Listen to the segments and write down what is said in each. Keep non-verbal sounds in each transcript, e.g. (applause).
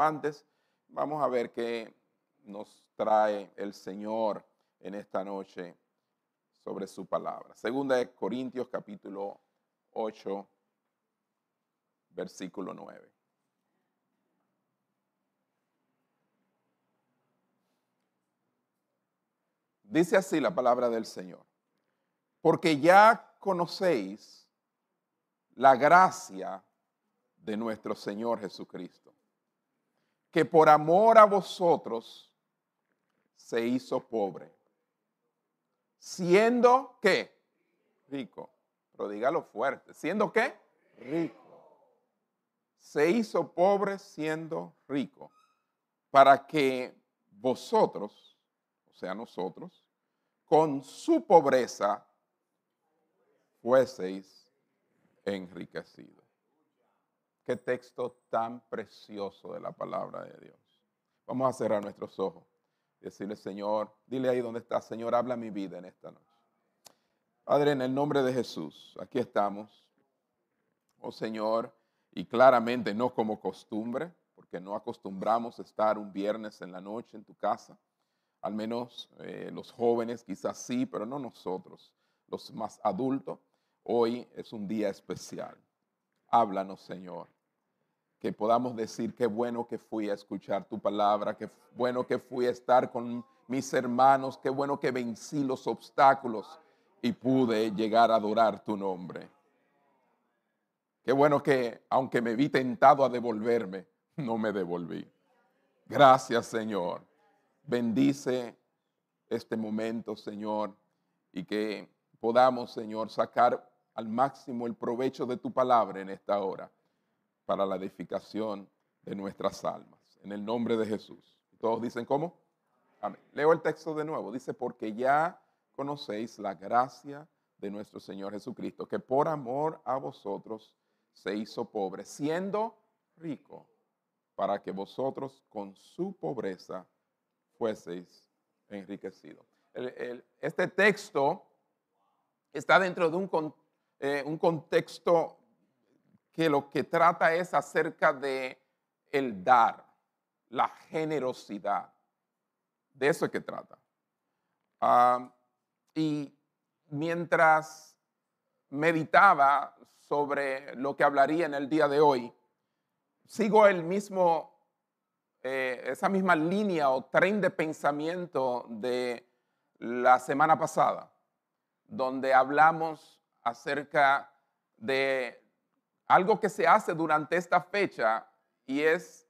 Antes, vamos a ver qué nos trae el Señor en esta noche sobre su palabra. Segunda de Corintios capítulo 8, versículo 9. Dice así la palabra del Señor. Porque ya conocéis la gracia de nuestro Señor Jesucristo, que por amor a vosotros se hizo pobre, siendo que rico, pero dígalo fuerte, siendo que rico. Se hizo pobre siendo rico, para que vosotros, o sea, nosotros, con su pobreza fueseis enriquecidos. Qué texto tan precioso de la palabra de Dios. Vamos a cerrar nuestros ojos decirle, Señor, dile ahí donde está, Señor, habla mi vida en esta noche. Padre, en el nombre de Jesús, aquí estamos. Oh Señor, y claramente no como costumbre, porque no acostumbramos estar un viernes en la noche en tu casa. Al menos eh, los jóvenes quizás sí, pero no nosotros, los más adultos. Hoy es un día especial. Háblanos, Señor que podamos decir qué bueno que fui a escuchar tu palabra, qué bueno que fui a estar con mis hermanos, qué bueno que vencí los obstáculos y pude llegar a adorar tu nombre. Qué bueno que aunque me vi tentado a devolverme, no me devolví. Gracias Señor. Bendice este momento, Señor, y que podamos, Señor, sacar al máximo el provecho de tu palabra en esta hora para la edificación de nuestras almas. En el nombre de Jesús. Todos dicen cómo? Amén. Leo el texto de nuevo. Dice, porque ya conocéis la gracia de nuestro Señor Jesucristo, que por amor a vosotros se hizo pobre, siendo rico, para que vosotros con su pobreza fueseis enriquecidos. este texto está dentro de un, eh, un contexto que lo que trata es acerca de el dar, la generosidad. De eso es que trata. Y mientras meditaba sobre lo que hablaría en el día de hoy, sigo el mismo, eh, esa misma línea o tren de pensamiento de la semana pasada, donde hablamos acerca de algo que se hace durante esta fecha y es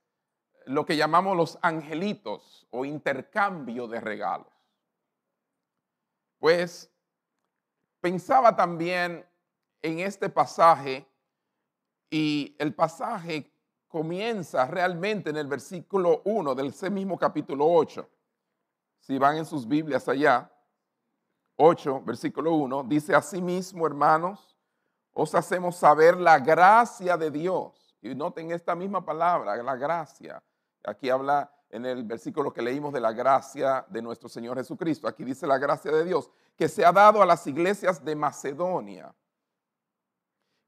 lo que llamamos los angelitos o intercambio de regalos. Pues pensaba también en este pasaje y el pasaje comienza realmente en el versículo 1 del mismo capítulo 8. Si van en sus Biblias allá, 8, versículo 1, dice así mismo, hermanos, os hacemos saber la gracia de Dios. Y noten esta misma palabra, la gracia. Aquí habla en el versículo que leímos de la gracia de nuestro Señor Jesucristo. Aquí dice la gracia de Dios que se ha dado a las iglesias de Macedonia,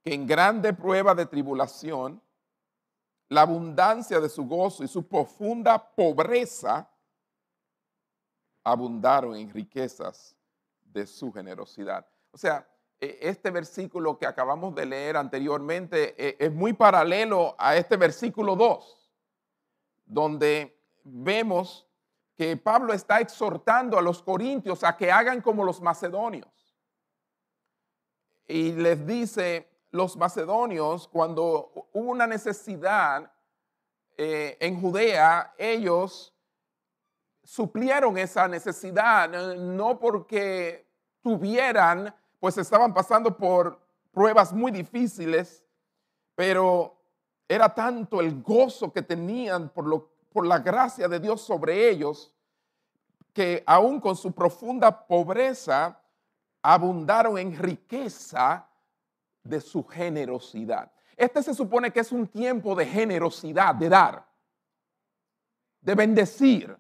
que en grande prueba de tribulación, la abundancia de su gozo y su profunda pobreza abundaron en riquezas de su generosidad. O sea, este versículo que acabamos de leer anteriormente e, es muy paralelo a este versículo 2, donde vemos que Pablo está exhortando a los corintios a que hagan como los macedonios. Y les dice, los macedonios, cuando hubo una necesidad eh, en Judea, ellos suplieron esa necesidad, no porque tuvieran pues estaban pasando por pruebas muy difíciles, pero era tanto el gozo que tenían por, lo, por la gracia de Dios sobre ellos, que aún con su profunda pobreza, abundaron en riqueza de su generosidad. Este se supone que es un tiempo de generosidad, de dar, de bendecir.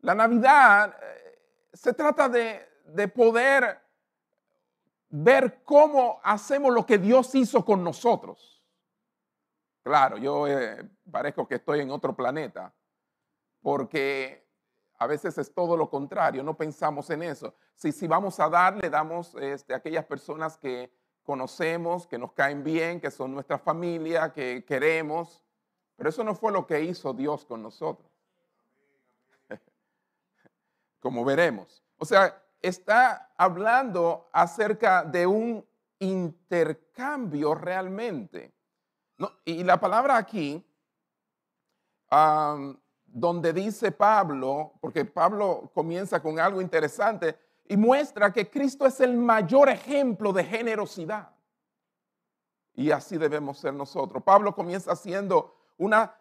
La Navidad eh, se trata de, de poder ver cómo hacemos lo que Dios hizo con nosotros. Claro, yo eh, parezco que estoy en otro planeta, porque a veces es todo lo contrario, no pensamos en eso. Si, si vamos a dar, le damos este, a aquellas personas que conocemos, que nos caen bien, que son nuestra familia, que queremos, pero eso no fue lo que hizo Dios con nosotros. (laughs) Como veremos. O sea, está hablando acerca de un intercambio realmente. y la palabra aquí, donde dice Pablo, porque Pablo comienza con algo interesante y muestra que Cristo es el mayor ejemplo de generosidad. Y así debemos ser nosotros. Pablo comienza haciendo una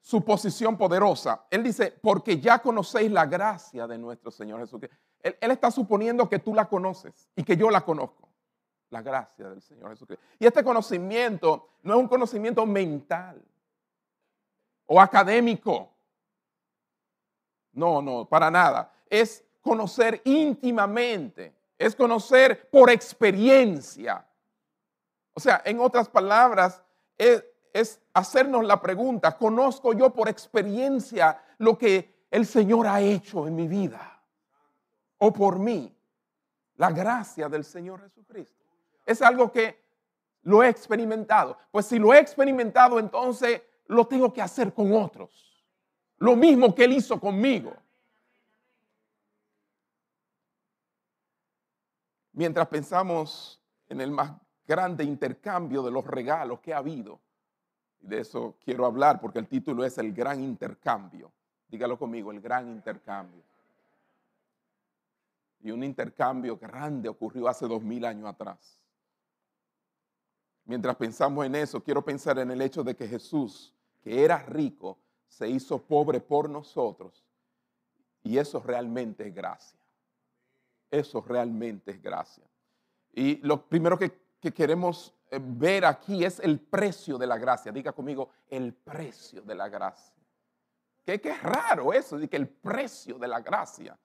suposición poderosa. Él dice, porque ya conocéis la gracia de nuestro Señor Jesucristo. Él, está suponiendo que tú la conoces y que yo la conozco. La gracia del Señor Jesucristo. Y este conocimiento no es un conocimiento mental o académico. No, no, para nada. Es conocer íntimamente, es conocer por experiencia. O sea, en otras palabras, es, hacernos la pregunta, ¿conozco yo por experiencia lo que el Señor ha hecho en mi vida? O por mí, la gracia del Señor Jesucristo. Es algo que lo he experimentado. Pues si lo he experimentado, entonces lo tengo que hacer con otros. Lo mismo que Él hizo conmigo. Mientras pensamos en el más grande intercambio de los regalos que ha habido, y de eso quiero hablar porque el título es El Gran Intercambio. Dígalo conmigo, el Gran Intercambio. Y un intercambio grande ocurrió hace dos mil años atrás. Mientras pensamos en eso, quiero pensar en el hecho de que Jesús, que era rico, se hizo pobre por nosotros. Y eso realmente es gracia. Eso realmente es gracia. Y lo primero que, queremos eh, ver aquí es el precio de la gracia. Diga conmigo, el precio de la gracia. Que, es raro eso, de que el precio de la gracia.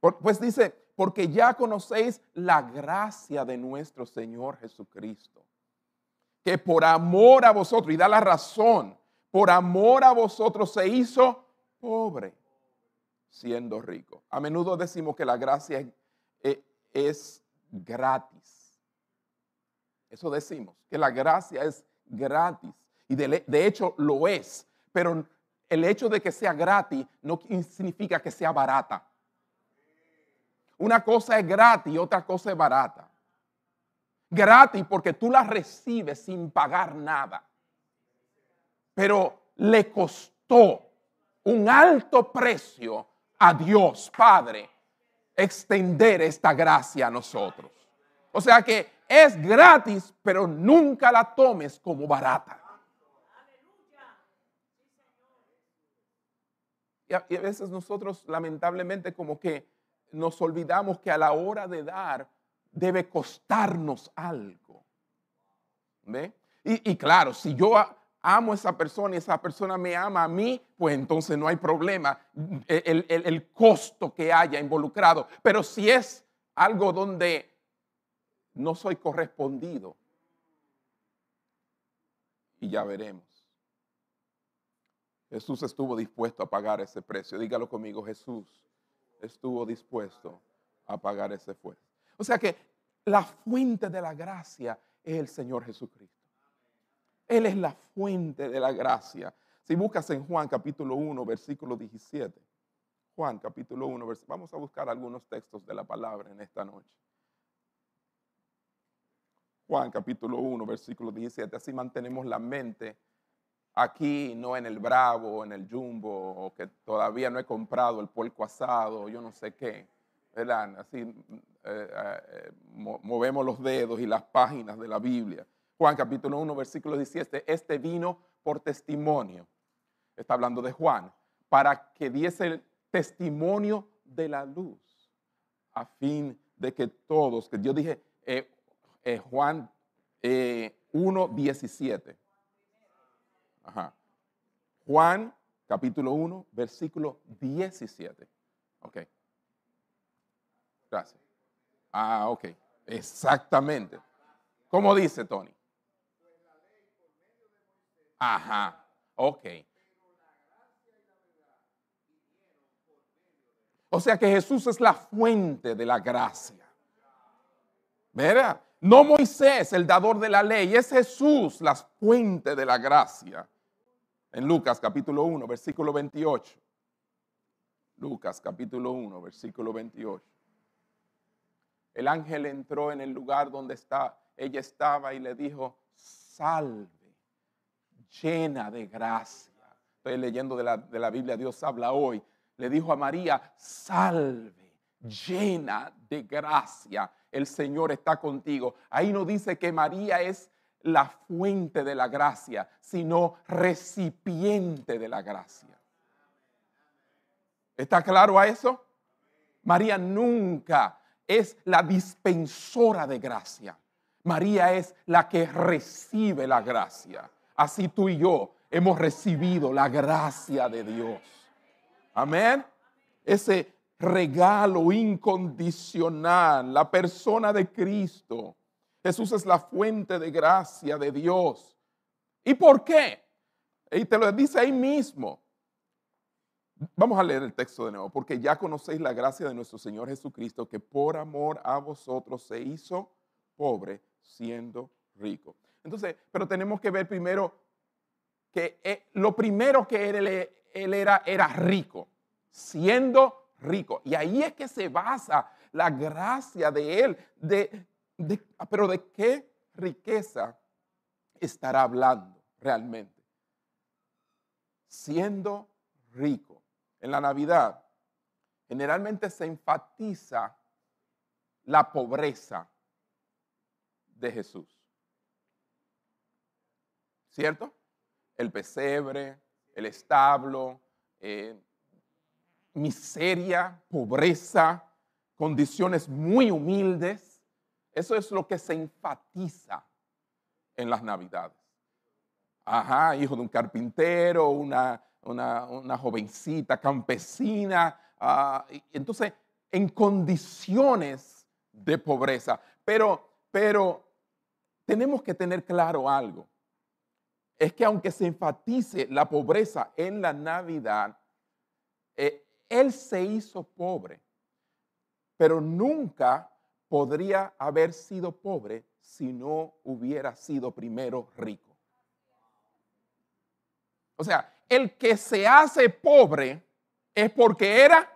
Pues dice, porque ya conocéis la gracia de nuestro Señor Jesucristo, que por amor a vosotros, y da la razón, por amor a vosotros se hizo pobre siendo rico. A menudo decimos que la gracia es, gratis. Eso decimos, que la gracia es gratis. Y de, de, hecho lo es. Pero el hecho de que sea gratis no significa que sea barata. Una cosa es gratis y otra cosa es barata. Gratis porque tú la recibes sin pagar nada. Pero le costó un alto precio a Dios Padre extender esta gracia a nosotros. O sea que es gratis, pero nunca la tomes como barata. Y a, veces nosotros lamentablemente como que nos olvidamos que a la hora de dar debe costarnos algo. ¿Ve? Y, y, claro, si yo amo a esa persona y esa persona me ama a mí, pues entonces no hay problema el, costo que haya involucrado. Pero si es algo donde no soy correspondido, y ya veremos. Jesús estuvo dispuesto a pagar ese precio. Dígalo conmigo, Jesús estuvo dispuesto a pagar ese precio. O sea que la fuente de la gracia es el Señor Jesucristo. Él es la fuente de la gracia. Si buscas en Juan capítulo 1, versículo 17. Juan capítulo 1, vamos a buscar algunos textos de la palabra en esta noche. Juan capítulo 1, versículo 17. Así mantenemos la mente aquí, no en el Bravo, en el Jumbo, o que todavía no he comprado el puerco asado, yo no sé qué. ¿verdad? Así eh, eh, movemos los dedos y las páginas de la Biblia. Juan capítulo 1, versículo 17, este vino por testimonio. Está hablando de Juan, para que diese el testimonio de la luz, a fin de que todos, que yo dije eh, eh, Juan 1, 17. Juan capítulo 1, versículo 17. Ok. Gracias. Ah, ok. Exactamente. ¿Cómo dice Tony? Ajá, ok. O sea que Jesús es la fuente de la gracia. ¿Verdad? No Moisés, el dador de la ley, es Jesús la fuente de la gracia. En Lucas capítulo 1, versículo 28. Lucas capítulo 1, versículo 28. El ángel entró en el lugar donde está, ella estaba y le dijo, salve, llena de gracia. Estoy leyendo de la, de la Biblia, Dios habla hoy. Le dijo a María, salve, llena de gracia el Señor está contigo. Ahí no dice que María es la fuente de la gracia, sino recipiente de la gracia. ¿Está claro a eso? María nunca es la dispensora de gracia. María es la que recibe la gracia. Así tú y yo hemos recibido la gracia de Dios. Amén. Ese regalo incondicional, la persona de Cristo. Jesús es la fuente de gracia de Dios. ¿Y por qué? Y te lo dice ahí mismo. Vamos a leer el texto de nuevo, porque ya conocéis la gracia de nuestro Señor Jesucristo, que por amor a vosotros se hizo pobre siendo rico. Entonces, pero tenemos que ver primero que eh, lo primero que él, él era era rico, siendo rico. Y ahí es que se basa la gracia de Él. De, pero ¿de qué riqueza estará hablando realmente? Siendo rico. En la Navidad generalmente se enfatiza la pobreza de Jesús. ¿Cierto? El pesebre, el establo, eh, miseria, pobreza, condiciones muy humildes. Eso es lo que se enfatiza en las navidades. Ajá, hijo de un carpintero, una, jovencita campesina. Ah, entonces, en condiciones de pobreza. Pero, pero tenemos que tener claro algo. Es que aunque se enfatice la pobreza en la Navidad, eh, él se hizo pobre, pero nunca podría haber sido pobre si no hubiera sido primero rico. O sea, el que se hace pobre es porque era.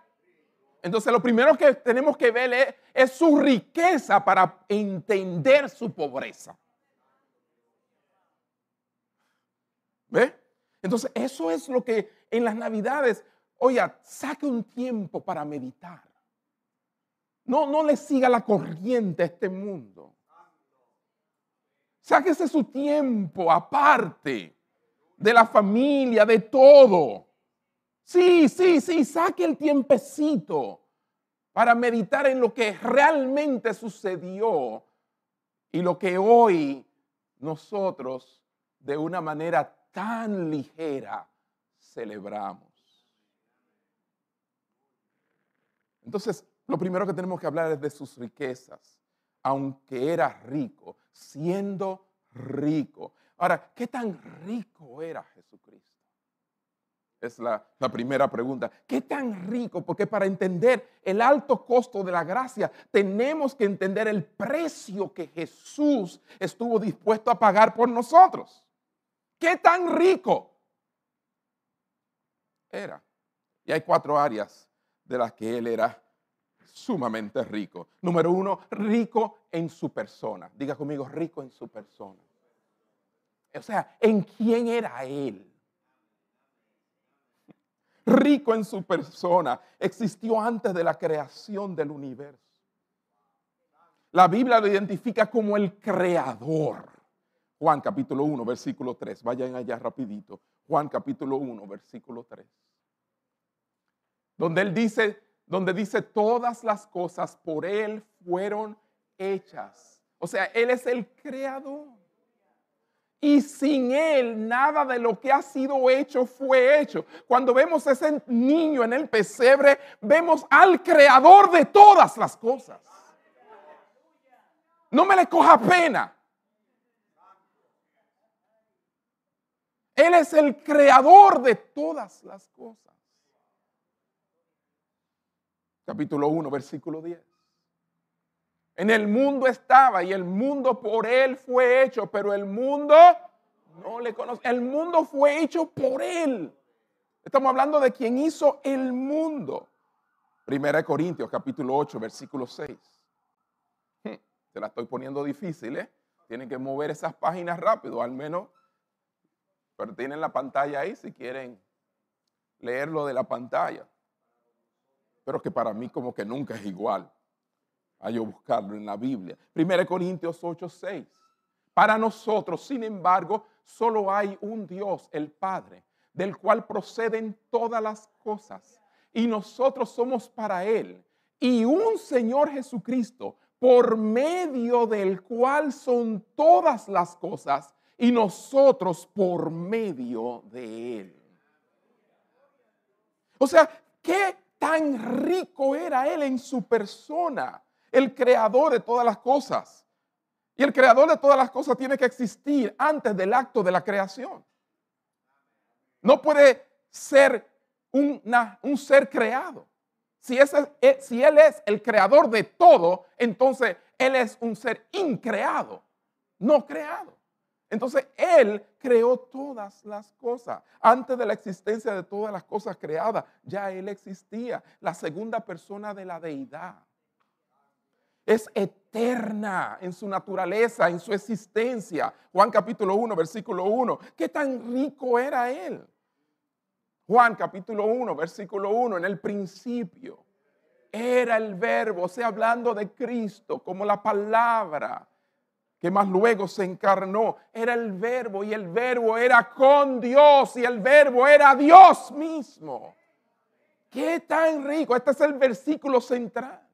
Entonces lo primero que tenemos que ver es, su riqueza para entender su pobreza. ¿Ve? Entonces eso es lo que en las navidades Oye, saque un tiempo para meditar. No, no le siga la corriente a este mundo. Sáquese su tiempo aparte de la familia, de todo. Sí, sí, sí, saque el tiempecito para meditar en lo que realmente sucedió y lo que hoy nosotros de una manera tan ligera celebramos. Entonces, lo primero que tenemos que hablar es de sus riquezas, aunque era rico, siendo rico. Ahora, ¿qué tan rico era Jesucristo? Es la, primera pregunta. ¿Qué tan rico? Porque para entender el alto costo de la gracia, tenemos que entender el precio que Jesús estuvo dispuesto a pagar por nosotros. ¿Qué tan rico era? Y hay cuatro áreas de las que él era sumamente rico. Número uno, rico en su persona. Diga conmigo, rico en su persona. O sea, ¿en quién era él? Rico en su persona. Existió antes de la creación del universo. La Biblia lo identifica como el creador. Juan capítulo 1, versículo 3. Vayan allá rapidito. Juan capítulo 1, versículo 3 donde él dice, donde dice todas las cosas por él fueron hechas. O sea, él es el creador. Y sin él nada de lo que ha sido hecho fue hecho. Cuando vemos ese niño en el pesebre, vemos al creador de todas las cosas. No me le coja pena. Él es el creador de todas las cosas. Capítulo 1, versículo 10. En el mundo estaba y el mundo por él fue hecho, pero el mundo no le conoce. El mundo fue hecho por él. Estamos hablando de quien hizo el mundo. Primera de Corintios, capítulo 8, versículo 6. Hmm, se la estoy poniendo difícil, ¿eh? Tienen que mover esas páginas rápido, al menos. Pero tienen la pantalla ahí si quieren leerlo de la pantalla. Pero que para mí como que nunca es igual a yo buscarlo en la Biblia. Primera de Corintios 8, 6. Para nosotros, sin embargo, solo hay un Dios, el Padre, del cual proceden todas las cosas. Y nosotros somos para Él. Y un Señor Jesucristo, por medio del cual son todas las cosas. Y nosotros por medio de Él. O sea, ¿qué tan rico era Él en su persona? El creador de todas las cosas. Y el creador de todas las cosas tiene que existir antes del acto de la creación. No puede ser un ser creado. Si, ese, si Él es el creador de todo, entonces Él es un ser increado, no creado. Entonces Él creó todas las cosas. Antes de la existencia de todas las cosas creadas, ya Él existía, la segunda persona de la deidad es eterna en su naturaleza, en su existencia. Juan capítulo 1, versículo 1. ¿Qué tan rico era él? Juan capítulo 1, versículo 1, en el principio era el verbo, o sea, hablando de Cristo como la palabra que más luego se encarnó, era el verbo y el verbo era con Dios y el verbo era Dios mismo. Qué tan rico, este es el versículo central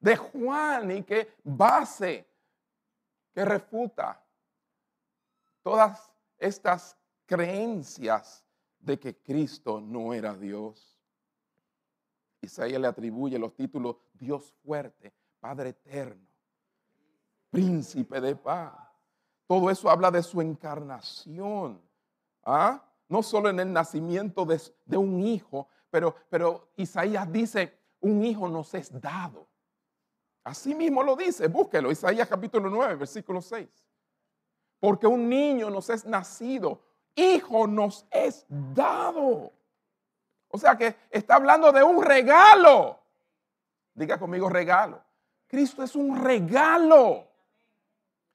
de Juan y que base, que refuta todas estas creencias de que Cristo no era Dios. Isaías le atribuye los títulos Dios fuerte, Padre eterno, príncipe de paz. Todo eso habla de su encarnación. ¿ah? No solo en el nacimiento de, un hijo, pero, pero Isaías dice, un hijo nos es dado. Así mismo lo dice, búsquelo, Isaías capítulo 9, versículo 6. Porque un niño nos es nacido, hijo nos es dado. O sea que está hablando de un regalo. Diga conmigo regalo. Cristo es un regalo.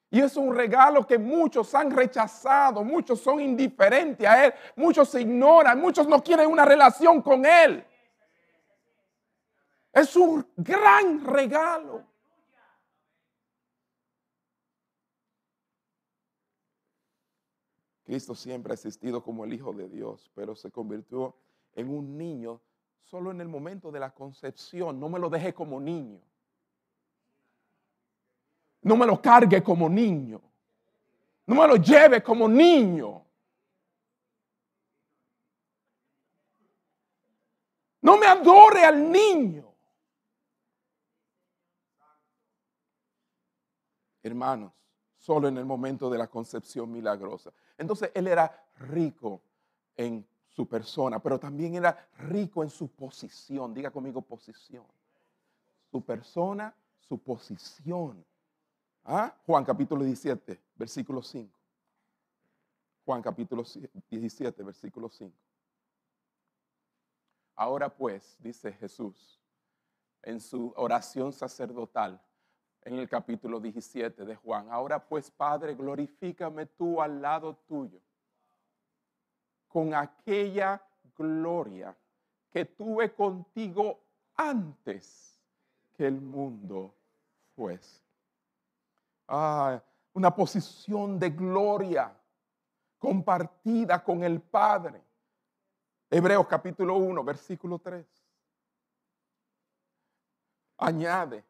Y es un regalo que muchos han rechazado, muchos son indiferentes a Él, muchos se ignoran, muchos no quieren una relación con Él. Es un gran regalo. Cristo siempre ha existido como el Hijo de Dios, pero se convirtió en un niño solo en el momento de la concepción. No me lo deje como niño. No me lo cargue como niño. No me lo lleve como niño. No me adore al niño. hermanos, solo en el momento de la concepción milagrosa. Entonces él era rico en su persona, pero también era rico en su posición. Diga conmigo posición. Su persona, su posición. ¿Ah? Juan capítulo 17, versículo 5. Juan capítulo 17, versículo 5. Ahora pues, dice Jesús, en su oración sacerdotal, en el capítulo 17 de Juan. Ahora pues, Padre, glorifícame tú al lado tuyo con aquella gloria que tuve contigo antes que el mundo fuese. Ah, una posición de gloria compartida con el Padre. Hebreos capítulo 1, versículo 3. Añade,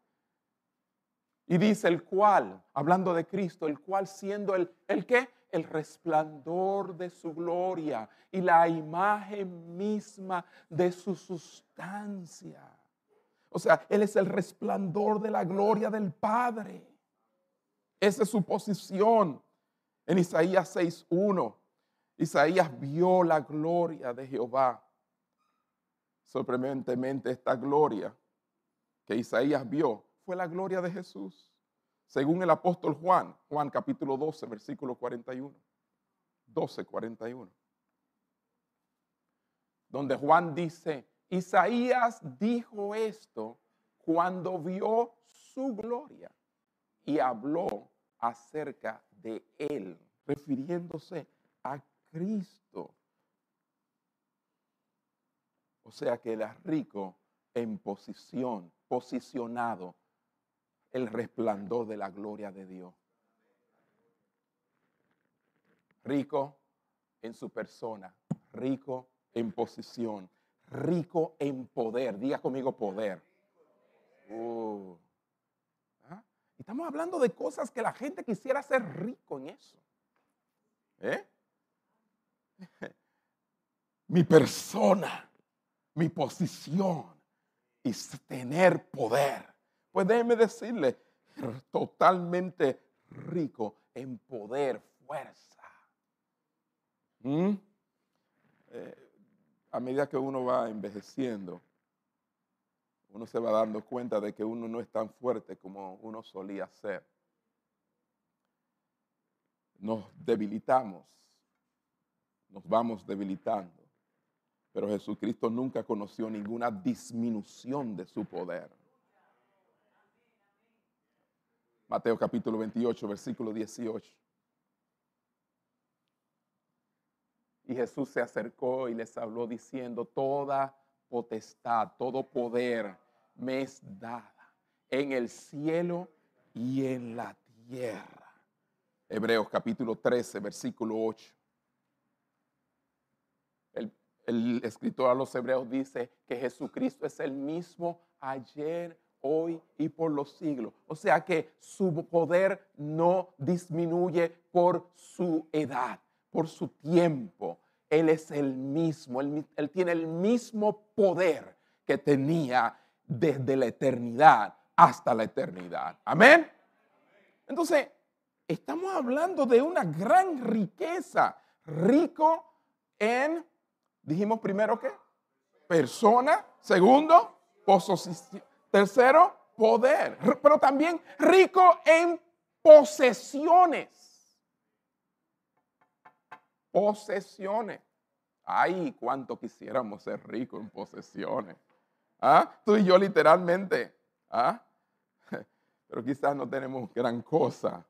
y dice el cual, hablando de Cristo, el cual siendo el, el qué? El resplandor de su gloria y la imagen misma de su sustancia. O sea, Él es el resplandor de la gloria del Padre. Esa es su posición en Isaías 6.1. Isaías vio la gloria de Jehová. Sorprendentemente esta gloria que Isaías vio fue la gloria de Jesús. Según el apóstol Juan, Juan capítulo 12, versículo 41. 12, 41. Donde Juan dice, Isaías dijo esto cuando vio su gloria y habló acerca de él, refiriéndose a Cristo. O sea que es rico en posición, posicionado, el resplandor de la gloria de Dios. Rico en su persona, rico en posición, rico en poder. Diga conmigo poder. Uh. Estamos hablando de cosas que la gente quisiera ser rico en eso. ¿Eh? (laughs) Mi persona, mi posición y tener poder. Pues déjeme decirle, totalmente rico en poder, fuerza. ¿Mm? Eh, a medida que uno va envejeciendo, uno se va dando cuenta de que uno no es tan fuerte como uno solía ser. Nos debilitamos, nos vamos debilitando, pero Jesucristo nunca conoció ninguna disminución de su poder. Mateo capítulo 28, versículo 18. Y Jesús se acercó y les habló diciendo, toda potestad, todo poder me es dada en el cielo y en la tierra. Hebreos capítulo 13, versículo 8. El, el, escritor a los hebreos dice que Jesucristo es el mismo ayer, hoy y por los siglos. O sea que su poder no disminuye por su edad por su tiempo. Él es el mismo, él, tiene el mismo poder que tenía desde la eternidad hasta la eternidad. Amén. Entonces, estamos hablando de una gran riqueza, rico en, dijimos primero qué, persona, segundo, posesión, tercero, poder, pero también rico en posesiones posesiones. Ay, cuánto quisiéramos ser ricos en posesiones. ¿Ah? Tú y yo literalmente. ¿Ah? (laughs) Pero quizás no tenemos gran cosa.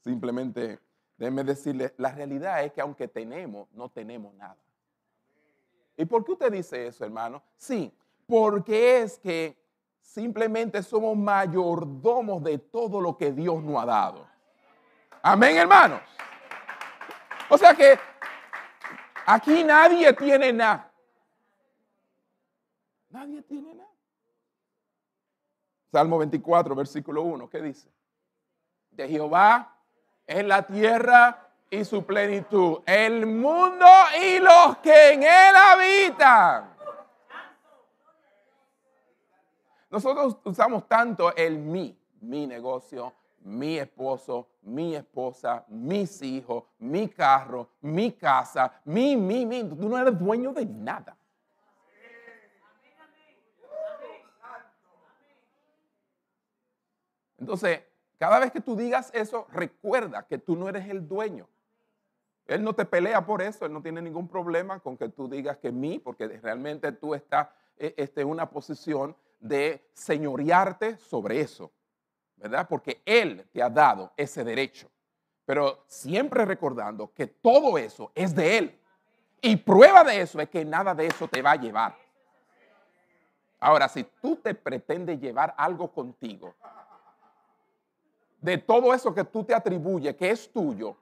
Simplemente, déjeme decirle, la realidad es que aunque tenemos, no tenemos nada. ¿Y por qué usted dice eso, hermano? Sí, porque es que simplemente somos mayordomos de todo lo que Dios nos ha dado. Amén, hermanos. O sea que Aquí nadie tiene nada. Nadie tiene nada. Salmo 24, versículo 1, ¿qué dice? De Jehová es la tierra y su plenitud, el mundo y los que en él habitan. Nosotros usamos tanto el mí, mi negocio, mi esposo, mi esposa, mis hijos, mi carro, mi casa, mi, mi, mi. Tú no eres dueño de nada. Entonces, cada vez que tú digas eso, recuerda que tú no eres el dueño. Él no te pelea por eso, él no tiene ningún problema con que tú digas que mí, porque realmente tú estás eh, este, en una posición de señorearte sobre eso. Porque Él te ha dado ese derecho. Pero siempre recordando que todo eso es de Él. Y prueba de eso es que nada de eso te va a llevar. Ahora, si tú te pretendes llevar algo contigo, de todo eso que tú te atribuyes que es tuyo,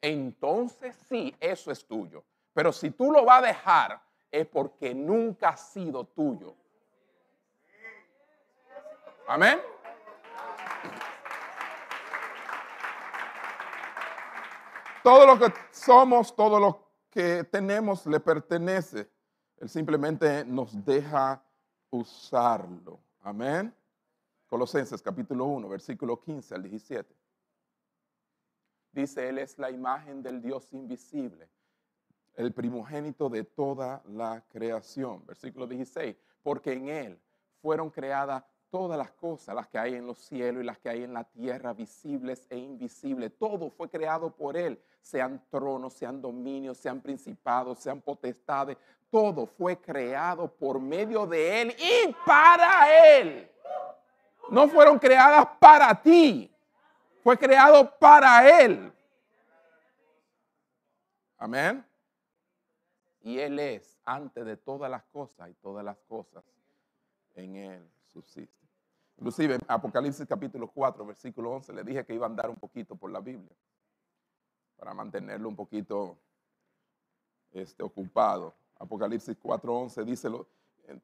entonces sí, eso es tuyo. Pero si tú lo vas a dejar, es porque nunca ha sido tuyo. Amén. Todo lo que somos, todo lo que tenemos le pertenece. Él simplemente nos deja usarlo. Amén. Colosenses capítulo 1, versículo 15 al 17. Dice, Él es la imagen del Dios invisible, el primogénito de toda la creación. Versículo 16, porque en Él fueron creadas todas las cosas, las que hay en los cielos y las que hay en la tierra, visibles e invisibles. Todo fue creado por Él, sean tronos, sean dominios, sean principados, sean potestades. Todo fue creado por medio de Él y para Él. No fueron creadas para ti, fue creado para Él. Amén. Y Él es antes de todas las cosas y todas las cosas en Él subsisten. Inclusive Apocalipsis capítulo 4, versículo 11, le dije que iba a andar un poquito por la Biblia para mantenerlo un poquito este, ocupado. Apocalipsis 4, 11 dice,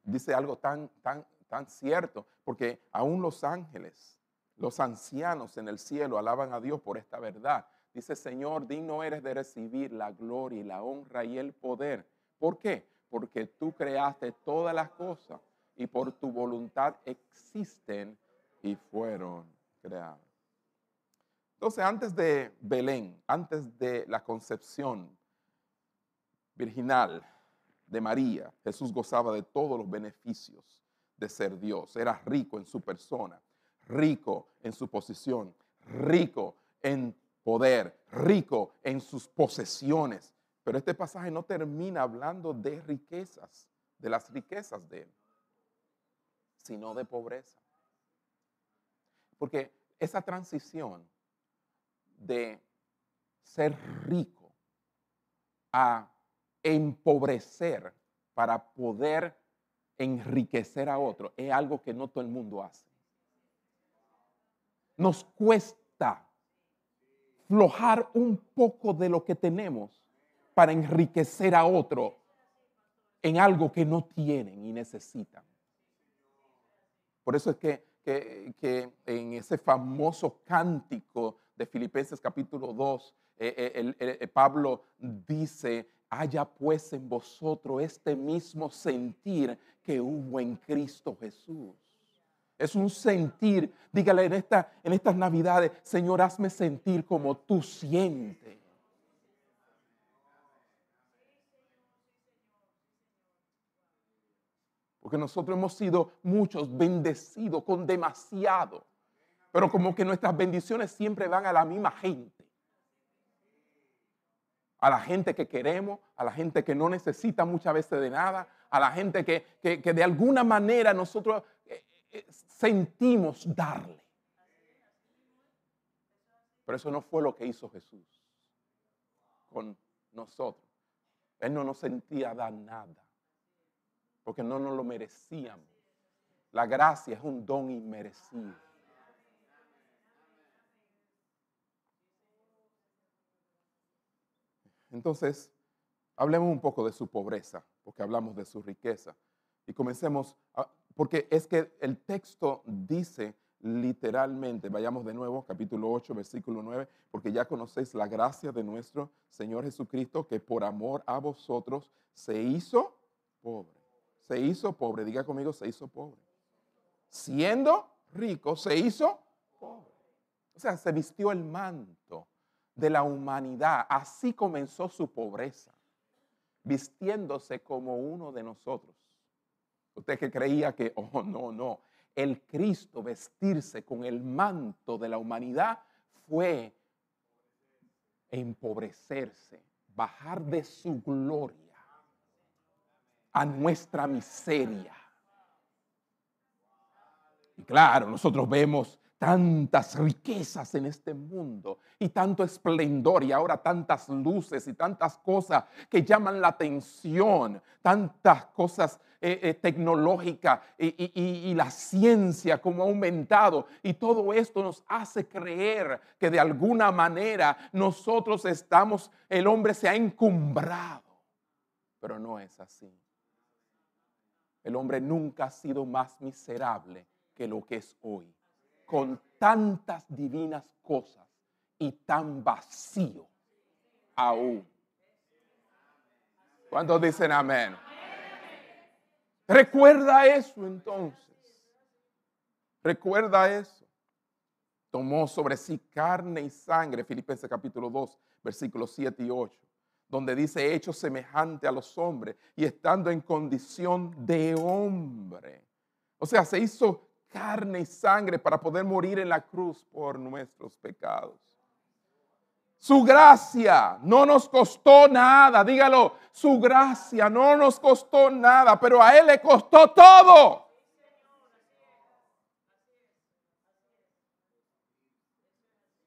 dice algo tan, tan, tan cierto, porque aún los ángeles, los ancianos en el cielo alaban a Dios por esta verdad. Dice, Señor, digno eres de recibir la gloria y la honra y el poder. ¿Por qué? Porque tú creaste todas las cosas y por tu voluntad existen y fueron creados. Entonces, antes de Belén, antes de la concepción virginal de María, Jesús gozaba de todos los beneficios de ser Dios. Era rico en su persona, rico en su posición, rico en poder, rico en sus posesiones. Pero este pasaje no termina hablando de riquezas, de las riquezas de él sino de pobreza. Porque esa transición de ser rico a empobrecer para poder enriquecer a otro es algo que no todo el mundo hace. Nos cuesta flojar un poco de lo que tenemos para enriquecer a otro en algo que no tienen y necesitan. Por eso es que, en ese famoso cántico de Filipenses capítulo 2, eh, eh, eh, Pablo dice, haya pues en vosotros este mismo sentir que hubo en Cristo Jesús. Es un sentir, dígale en, esta, en estas navidades, Señor, hazme sentir como tú sientes. Porque nosotros hemos sido muchos bendecidos con demasiado. Pero como que nuestras bendiciones siempre van a la misma gente. A la gente que queremos, a la gente que no necesita muchas veces de nada, a la gente que, de alguna manera nosotros eh, eh, sentimos darle. Pero eso no fue lo que hizo Jesús con nosotros. Él no nos sentía dar nada porque no nos lo merecíamos. La gracia es un don inmerecido. Entonces, hablemos un poco de su pobreza, porque hablamos de su riqueza. Y comencemos, porque es que el texto dice literalmente, vayamos de nuevo, capítulo 8, versículo 9, porque ya conocéis la gracia de nuestro Señor Jesucristo, que por amor a vosotros se hizo pobre se hizo pobre. Diga conmigo, se hizo pobre. Siendo rico, se hizo pobre. O sea, se vistió el manto de la humanidad. Así comenzó su pobreza, vistiéndose como uno de nosotros. Usted que creía que, oh, no, no, el Cristo vestirse con el manto de la humanidad fue empobrecerse, bajar de su gloria a nuestra miseria. Y claro, nosotros vemos tantas riquezas en este mundo y tanto esplendor y ahora tantas luces y tantas cosas que llaman la atención, tantas cosas eh, eh, tecnológicas y, la ciencia como ha aumentado. Y todo esto nos hace creer que de alguna manera nosotros estamos, el hombre se ha encumbrado, pero no es así. El hombre nunca ha sido más miserable que lo que es hoy, con tantas divinas cosas y tan vacío aún. ¿Cuántos dicen amén? Recuerda eso entonces. Recuerda eso. Tomó sobre sí carne y sangre, Filipenses capítulo 2, versículos 7 y 8 donde dice hecho semejante a los hombres y estando en condición de hombre. O sea, se hizo carne y sangre para poder morir en la cruz por nuestros pecados. Su gracia no nos costó nada, dígalo, su gracia no nos costó nada, pero a Él le costó todo.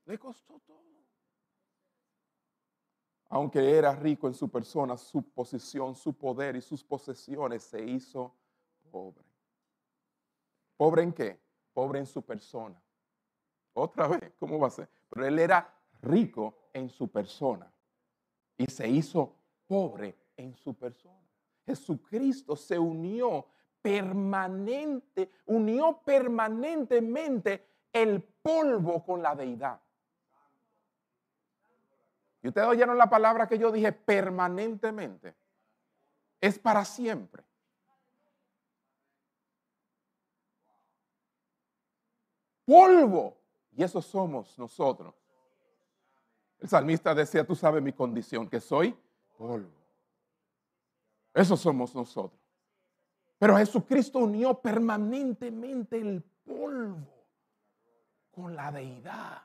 Le costó todo. Aunque era rico en su persona, su posición, su poder y sus posesiones, se hizo pobre. ¿Pobre en qué? Pobre en su persona. Otra vez, ¿cómo va a ser? Pero él era rico en su persona y se hizo pobre en su persona. Jesucristo se unió permanente, unió permanentemente el polvo con la deidad. Y ustedes oyeron la palabra que yo dije permanentemente. Es para siempre. Polvo. Y eso somos nosotros. El salmista decía, tú sabes mi condición, que soy polvo. Eso somos nosotros. Pero Jesucristo unió permanentemente el polvo con la deidad.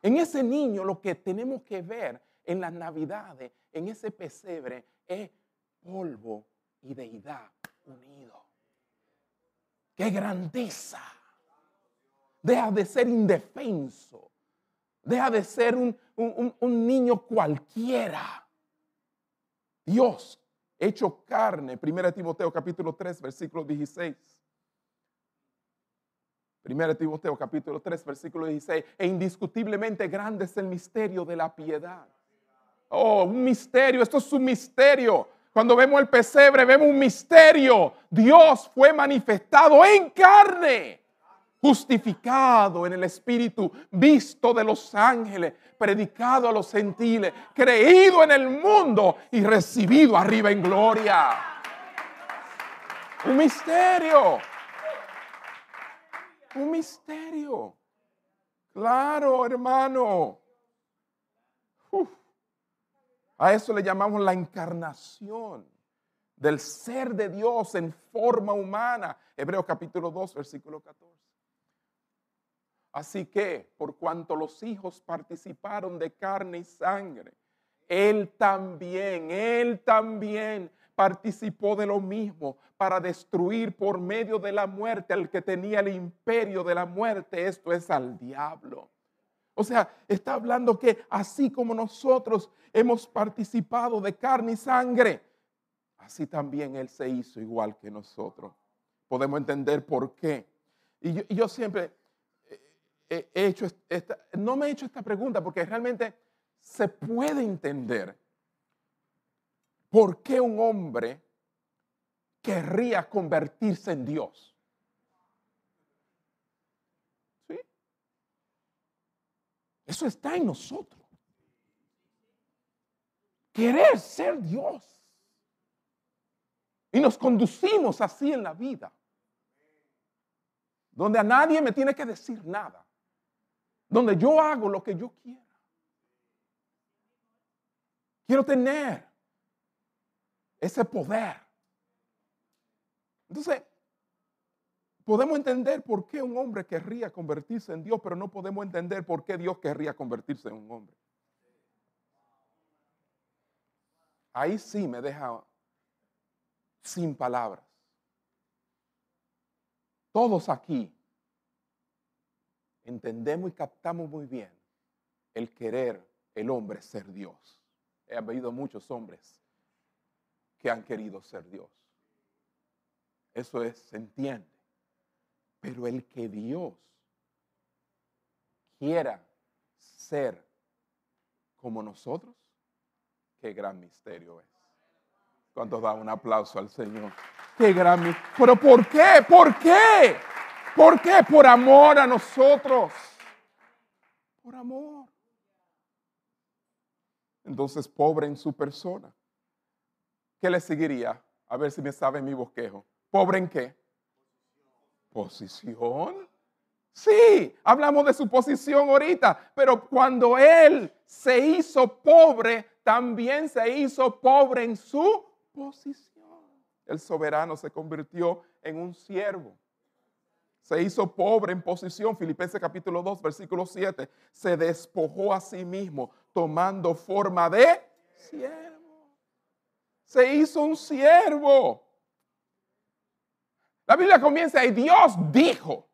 En ese niño lo que tenemos que ver en las navidades, en ese pesebre, es polvo y deidad unido. ¡Qué grandeza! Deja de ser indefenso. Deja de ser un, un niño cualquiera. Dios hecho carne. 1 Timoteo capítulo 3, versículo 16. 1 Timoteo capítulo 3, versículo 16. E indiscutiblemente grande es el misterio de la piedad. Oh, un misterio, esto es un misterio. Cuando vemos el pesebre, vemos un misterio. Dios fue manifestado en carne, justificado en el Espíritu, visto de los ángeles, predicado a los gentiles, creído en el mundo y recibido arriba en gloria. Un misterio. Un misterio. Claro, hermano. A eso le llamamos la encarnación del ser de Dios en forma humana. Hebreos capítulo 2, versículo 14. Así que, por cuanto los hijos participaron de carne y sangre, Él también, Él también participó de lo mismo para destruir por medio de la muerte al que tenía el imperio de la muerte, esto es al diablo o sea, está hablando que así como nosotros hemos participado de carne y sangre, así también Él se hizo igual que nosotros. Podemos entender por qué. Y yo, siempre he hecho, esta, no me he hecho esta pregunta porque realmente se puede entender por qué un hombre querría convertirse en Dios. Eso está en nosotros. Querer ser Dios. Y nos conducimos así en la vida. Donde a nadie me tiene que decir nada. Donde yo hago lo que yo quiera. Quiero tener ese poder. Entonces, Podemos entender por qué un hombre querría convertirse en Dios, pero no podemos entender por qué Dios querría convertirse en un hombre. Ahí sí me deja sin palabras. Todos aquí entendemos y captamos muy bien el querer el hombre ser Dios. He habido muchos hombres que han querido ser Dios. Eso es, se entiende. Pero el que Dios quiera ser como nosotros, qué gran misterio es. ¿Cuántos da un aplauso al Señor? Qué gran misterio. Pero ¿por qué? ¿Por qué? ¿Por qué? Por amor a nosotros. Por amor. Entonces, pobre en su persona. ¿Qué le seguiría? A ver si me sabe mi bosquejo. ¿Pobre en qué? posición. Sí, hablamos de su posición ahorita, pero cuando Él se hizo pobre, también se hizo pobre en su posición. El soberano se convirtió en un siervo. Se hizo pobre en posición. Filipenses capítulo 2, versículo 7. Se despojó a sí mismo tomando forma de siervo. Se hizo un siervo. La Biblia comienza y Dios dijo,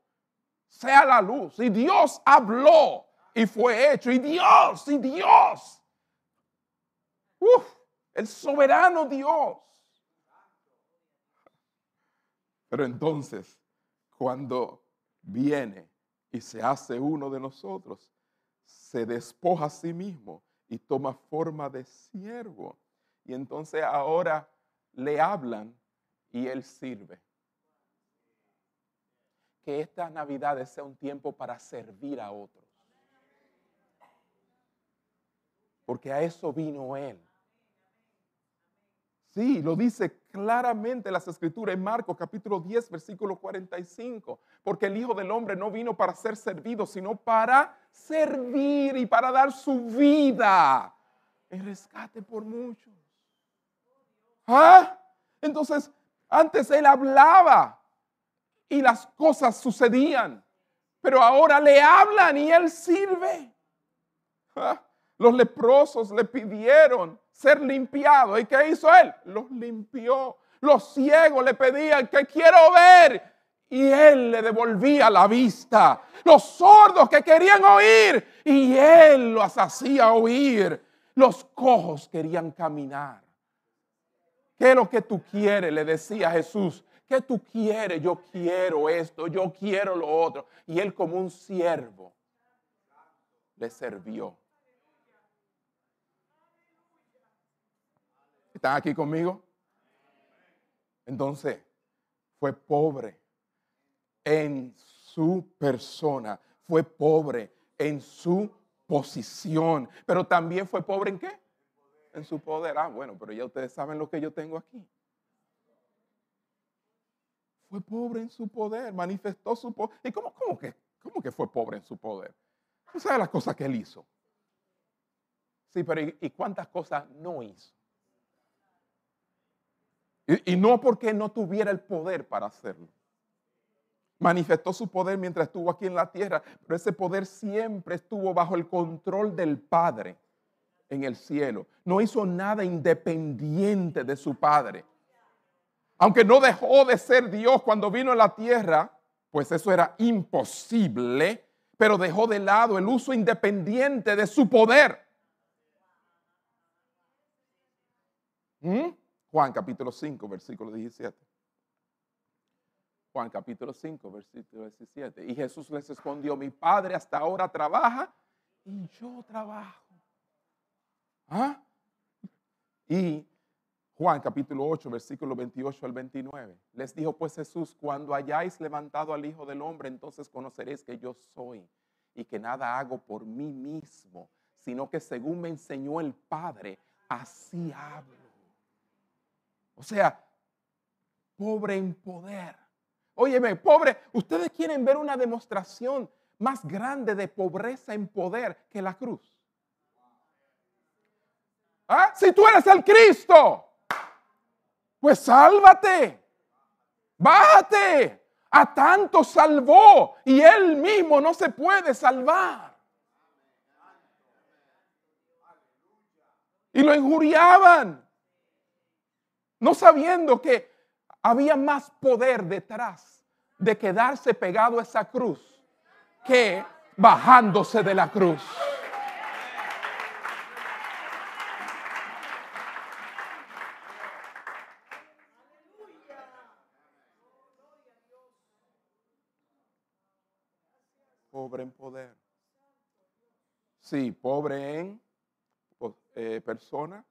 sea la luz. Y Dios habló y fue hecho. Y Dios, y Dios. Uf, el soberano Dios. Pero entonces, cuando viene y se hace uno de nosotros, se despoja a sí mismo y toma forma de siervo. Y entonces ahora le hablan y él sirve. Que esta Navidad sea un tiempo para servir a otros. Porque a eso vino él. Sí, lo dice claramente las escrituras en Marcos capítulo 10, versículo 45. Porque el Hijo del Hombre no vino para ser servido, sino para servir y para dar su vida en rescate por muchos. ¿Ah? Entonces, antes él hablaba y las cosas sucedían, pero ahora le hablan y él sirve. ¿Ah? Los leprosos le pidieron ser limpiados. ¿Y qué hizo él? Los limpió. Los ciegos le pedían que quiero ver. Y él le devolvía la vista. Los sordos que querían oír. Y él los hacía oír. Los cojos querían caminar. ¿Qué es lo que tú quieres? Le decía Jesús. ¿Qué tú quieres? Yo quiero esto, yo quiero lo otro. Y él como un siervo le sirvió. ¿Están aquí conmigo? Entonces, fue pobre en su persona, fue pobre en su posición, pero también fue pobre en qué? En su poder. Ah, bueno, pero ya ustedes saben lo que yo tengo aquí. Fue pobre en su poder, manifestó su poder. ¿Y cómo, cómo, que, cómo que fue pobre en su poder? ¿Tú sabes las cosas que él hizo? Sí, pero ¿y cuántas cosas no hizo? Y, no porque no tuviera el poder para hacerlo. Manifestó su poder mientras estuvo aquí en la tierra, pero ese poder siempre estuvo bajo el control del Padre en el cielo. No hizo nada independiente de su Padre. Aunque no dejó de ser Dios cuando vino a la tierra, pues eso era imposible, pero dejó de lado el uso independiente de su poder. ¿Mm? Juan capítulo 5, versículo 17. Juan capítulo 5, versículo 17. Y Jesús les respondió, mi Padre hasta ahora trabaja y yo trabajo. ¿Ah? Y Juan capítulo 8, versículo 28 al 29. Les dijo pues Jesús, cuando hayáis levantado al Hijo del Hombre, entonces conoceréis que yo soy y que nada hago por mí mismo, sino que según me enseñó el Padre, así hablo. O sea, pobre en poder. Óyeme, pobre, ustedes quieren ver una demostración más grande de pobreza en poder que la cruz. ¿Ah? Si tú eres el Cristo, pues sálvate, bájate. A tanto salvó y él mismo no se puede salvar. Y lo injuriaban no sabiendo que había más poder detrás de quedarse pegado a esa cruz que bajándose de la cruz. Pobre en poder. Sí, pobre en eh, persona,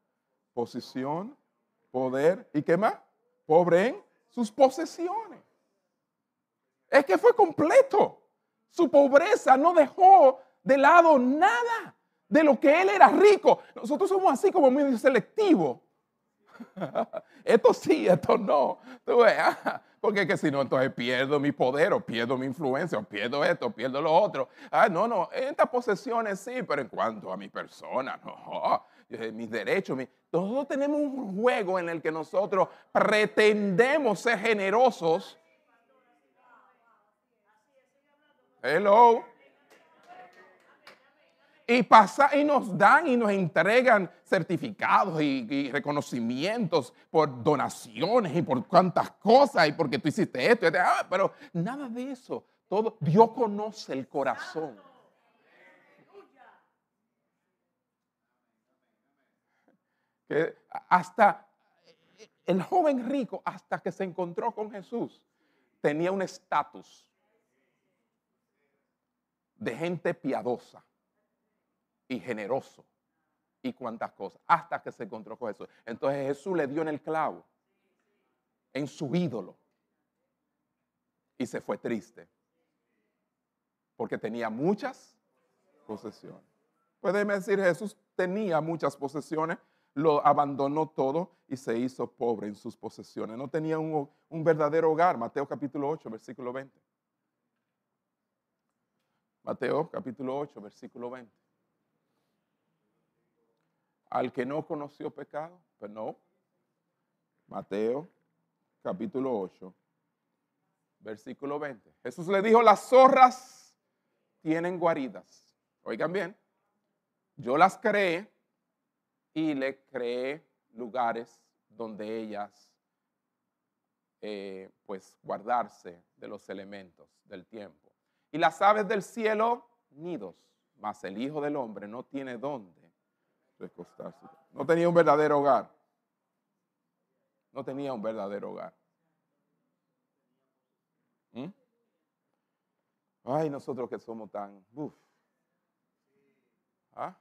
posición, poder y qué más? Pobre en sus posesiones. Es que fue completo. Su pobreza no dejó de lado nada de lo que él era rico. Nosotros somos así como medio selectivos. (laughs) esto sí, esto no. porque es que si no, entonces pierdo mi poder o pierdo mi influencia o pierdo esto, o pierdo lo otro. Ah, no, no, estas posesiones sí, pero en cuanto a mi persona, no. Mis derechos. Nosotros tenemos un juego en el que nosotros pretendemos ser generosos. Hello y, pasa, y nos dan y nos entregan certificados y, reconocimientos por donaciones y por cuantas cosas y porque tú hiciste esto. Ah, pero nada de eso. Dios conoce el corazón. Que hasta el joven rico, hasta que se encontró con Jesús, tenía un estatus de gente piadosa y generoso y cuantas cosas, hasta que se encontró con Jesús. Entonces Jesús le dio en el clavo, en su ídolo, y se fue triste, porque tenía muchas posesiones. Puede decir, Jesús tenía muchas posesiones, lo abandonó todo y se hizo pobre en sus posesiones. No tenía un, un verdadero hogar. Mateo capítulo 8, versículo 20. Mateo capítulo 8, versículo 20 al que no conoció pecado? Pues no. Mateo capítulo 8, versículo 20. Jesús le dijo, las zorras tienen guaridas. Oigan bien, yo las creé y le creé lugares donde ellas, eh, pues, guardarse de los elementos del tiempo. Y las aves del cielo, nidos, mas el Hijo del Hombre no tiene dónde no tenía un verdadero hogar. No tenía un verdadero hogar. ¿Mm? Ay, nosotros que somos tan... Uf. ¿Ah?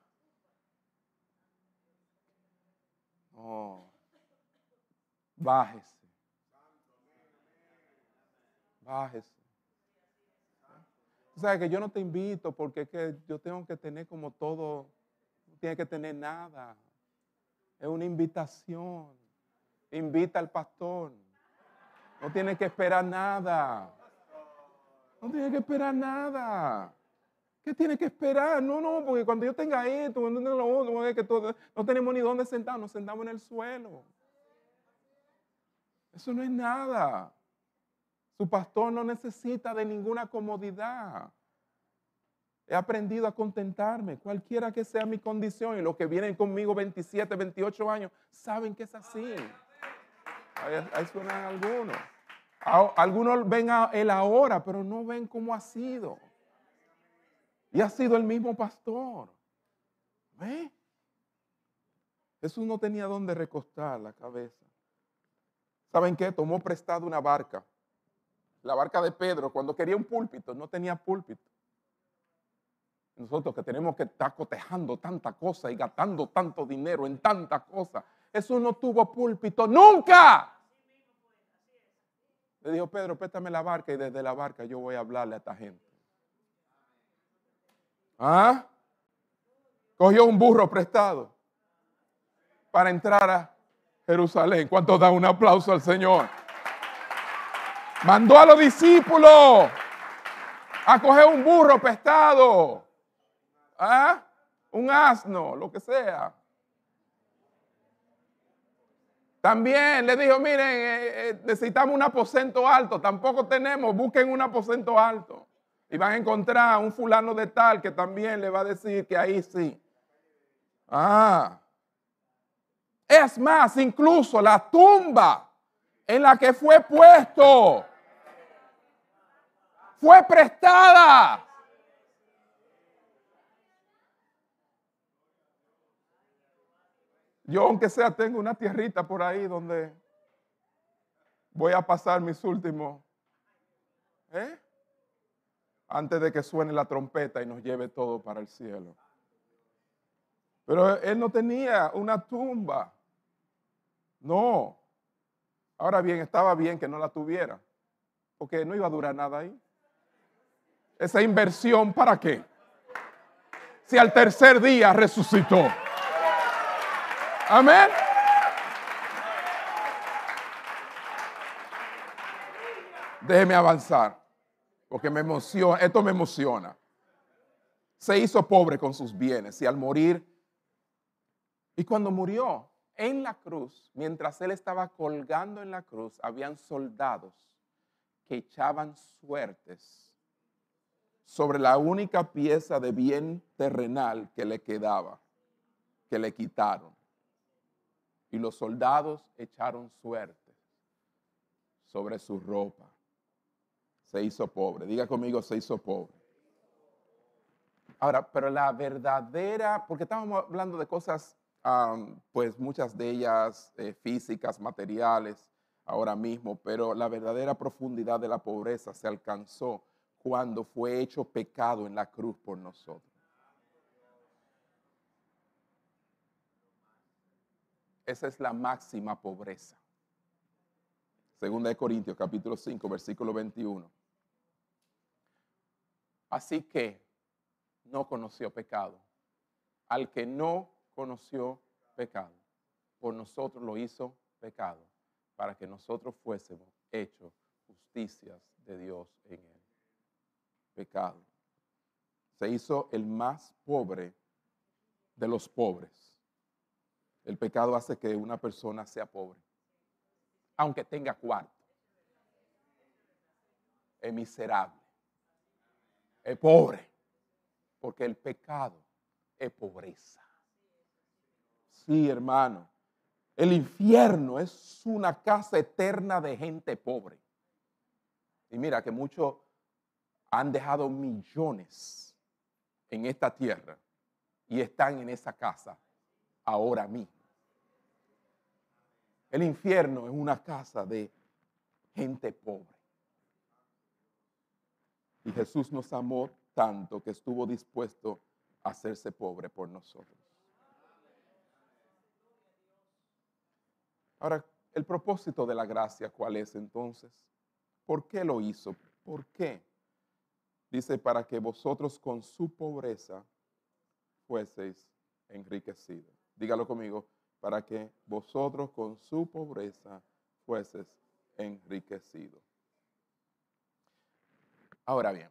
Bájese. Bájese. O sea que yo no te invito porque es que yo tengo que tener como todo tiene que tener nada. Es una invitación. Invita al pastor. No tiene que esperar nada. No tiene que esperar nada. ¿Qué tiene que esperar? No, no, porque cuando yo tenga esto, cuando tenga lo otro, no tenemos ni dónde sentar, nos sentamos en el suelo. Eso no es nada. Su pastor no necesita de ninguna comodidad. He aprendido a contentarme, cualquiera que sea mi condición. Y los que vienen conmigo 27, 28 años, saben que es así. Ahí, suenan algunos. Algunos ven él ahora, pero no ven cómo ha sido. Y ha sido el mismo pastor. ¿Ve? Jesús no tenía dónde recostar la cabeza. ¿Saben qué? Tomó prestado una barca. La barca de Pedro, cuando quería un púlpito, no tenía púlpito. Nosotros que tenemos que estar cotejando tanta cosa y gastando tanto dinero en tanta cosa. Eso no tuvo púlpito nunca. Le dijo Pedro, préstame la barca y desde la barca yo voy a hablarle a esta gente. ¿Ah? Cogió un burro prestado para entrar a Jerusalén. ¿Cuánto da un aplauso al Señor? Mandó a los discípulos a coger un burro prestado ¿Ah? Un asno, lo que sea. También le dijo, miren, eh, eh, necesitamos un aposento alto, tampoco tenemos, busquen un aposento alto. Y van a encontrar un fulano de tal que también le va a decir que ahí sí. Ah. Es más, incluso la tumba en la que fue puesto fue prestada. Yo, aunque sea, tengo una tierrita por ahí donde voy a pasar mis últimos, ¿eh? Antes de que suene la trompeta y nos lleve todo para el cielo. Pero él no tenía una tumba. No. Ahora bien, estaba bien que no la tuviera, porque no iba a durar nada ahí. Esa inversión, ¿para qué? Si al tercer día resucitó. Amén. Déjeme avanzar, porque me emociona, esto me emociona. Se hizo pobre con sus bienes y al morir Y cuando murió en la cruz, mientras él estaba colgando en la cruz, habían soldados que echaban suertes sobre la única pieza de bien terrenal que le quedaba, que le quitaron. Y los soldados echaron suerte sobre su ropa. Se hizo pobre. Diga conmigo, se hizo pobre. Ahora, pero la verdadera, porque estamos hablando de cosas, pues muchas de ellas eh, físicas, materiales, ahora mismo, pero la verdadera profundidad de la pobreza se alcanzó cuando fue hecho pecado en la cruz por nosotros. Esa es la máxima pobreza. Segunda de Corintios capítulo 5, versículo 21. Así que no conoció pecado. Al que no conoció pecado, por nosotros lo hizo pecado, para que nosotros fuésemos hechos justicias de Dios en él. Pecado. Se hizo el más pobre de los pobres. El pecado hace que una persona sea pobre, aunque tenga cuarto. Es miserable. Es pobre porque el pecado es pobreza. Sí, hermano. El infierno es una casa eterna de gente pobre. Y mira que muchos han dejado millones en esta tierra y están en esa casa ahora mismo. El infierno es una casa de gente pobre. Y Jesús nos amó tanto que estuvo dispuesto a hacerse pobre por nosotros. Ahora, el propósito de la gracia, ¿cuál es entonces? ¿Por qué lo hizo? ¿Por qué? Dice, para que vosotros con su pobreza fueseis enriquecidos. Dígalo conmigo, para que vosotros con su pobreza fueseis enriquecidos. Ahora bien,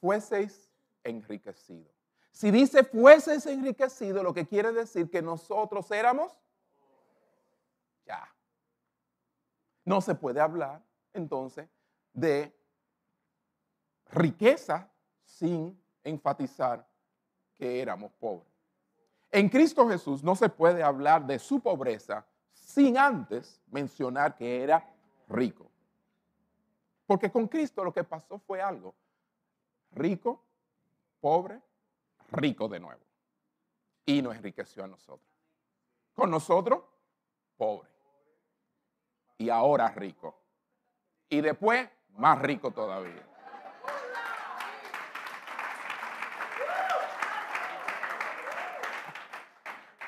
fueseis enriquecidos. Si dice fueseis enriquecidos, lo que quiere decir que nosotros éramos ya. No se puede hablar entonces de riqueza sin enfatizar que éramos pobres. En Cristo Jesús no se puede hablar de su pobreza sin antes mencionar que era rico. Porque con Cristo lo que pasó fue algo rico, pobre, rico de nuevo. Y nos enriqueció a nosotros. Con nosotros, pobre. Y ahora rico. Y después, más rico todavía.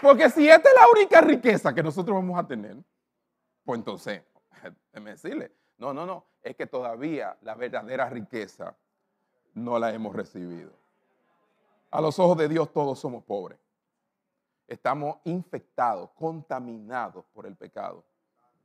Porque si esta es la única riqueza que nosotros vamos a tener, pues entonces, déjeme decirle, no, no, no, es que todavía la verdadera riqueza no la hemos recibido. A los ojos de Dios todos somos pobres. Estamos infectados, contaminados por el pecado.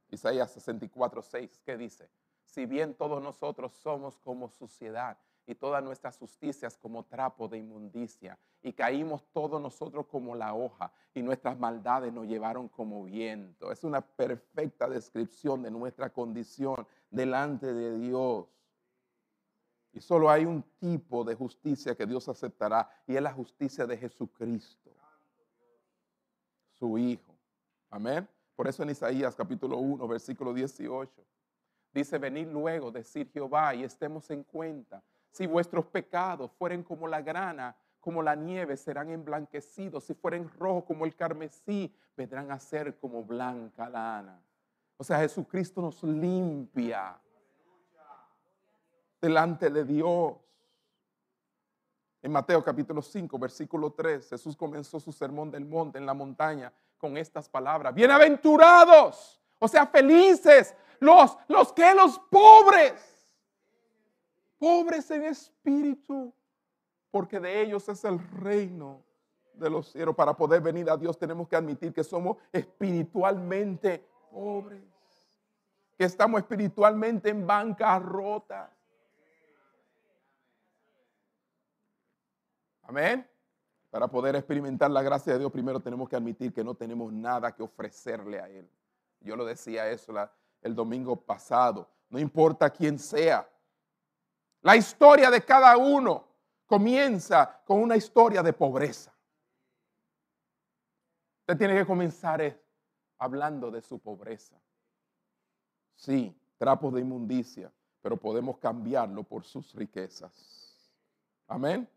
Isaías 64, 6, ¿qué dice? Si bien todos nosotros somos como suciedad y todas nuestras justicias como trapo de inmundicia, y caímos todos nosotros como la hoja, y nuestras maldades nos llevaron como viento. Es una perfecta descripción de nuestra condición delante de Dios. Y solo hay un tipo de justicia que Dios aceptará y es la justicia de Jesucristo, su Hijo. Amén. Por eso en Isaías capítulo 1, versículo 18, dice, venid luego, decir Jehová, y estemos en cuenta. Si vuestros pecados fueren como la grana, como la nieve, serán emblanquecidos. Si fueren rojos como el carmesí, vendrán a ser como blanca lana. O sea, Jesucristo nos limpia delante de Dios. En Mateo capítulo 5, versículo 3, Jesús comenzó su sermón del monte en la montaña con estas palabras. Bienaventurados, o sea, felices los, los que los pobres, pobres en espíritu, porque de ellos es el reino de los cielos. Para poder venir a Dios tenemos que admitir que somos espiritualmente pobres, que estamos espiritualmente en bancarrota. Amén. Para poder experimentar la gracia de Dios, primero tenemos que admitir que no tenemos nada que ofrecerle a Él. Yo lo decía eso el domingo pasado. No importa quién sea. La historia de cada uno comienza con una historia de pobreza. Usted tiene que comenzar hablando de su pobreza. Sí, trapos de inmundicia, pero podemos cambiarlo por sus riquezas. Amén.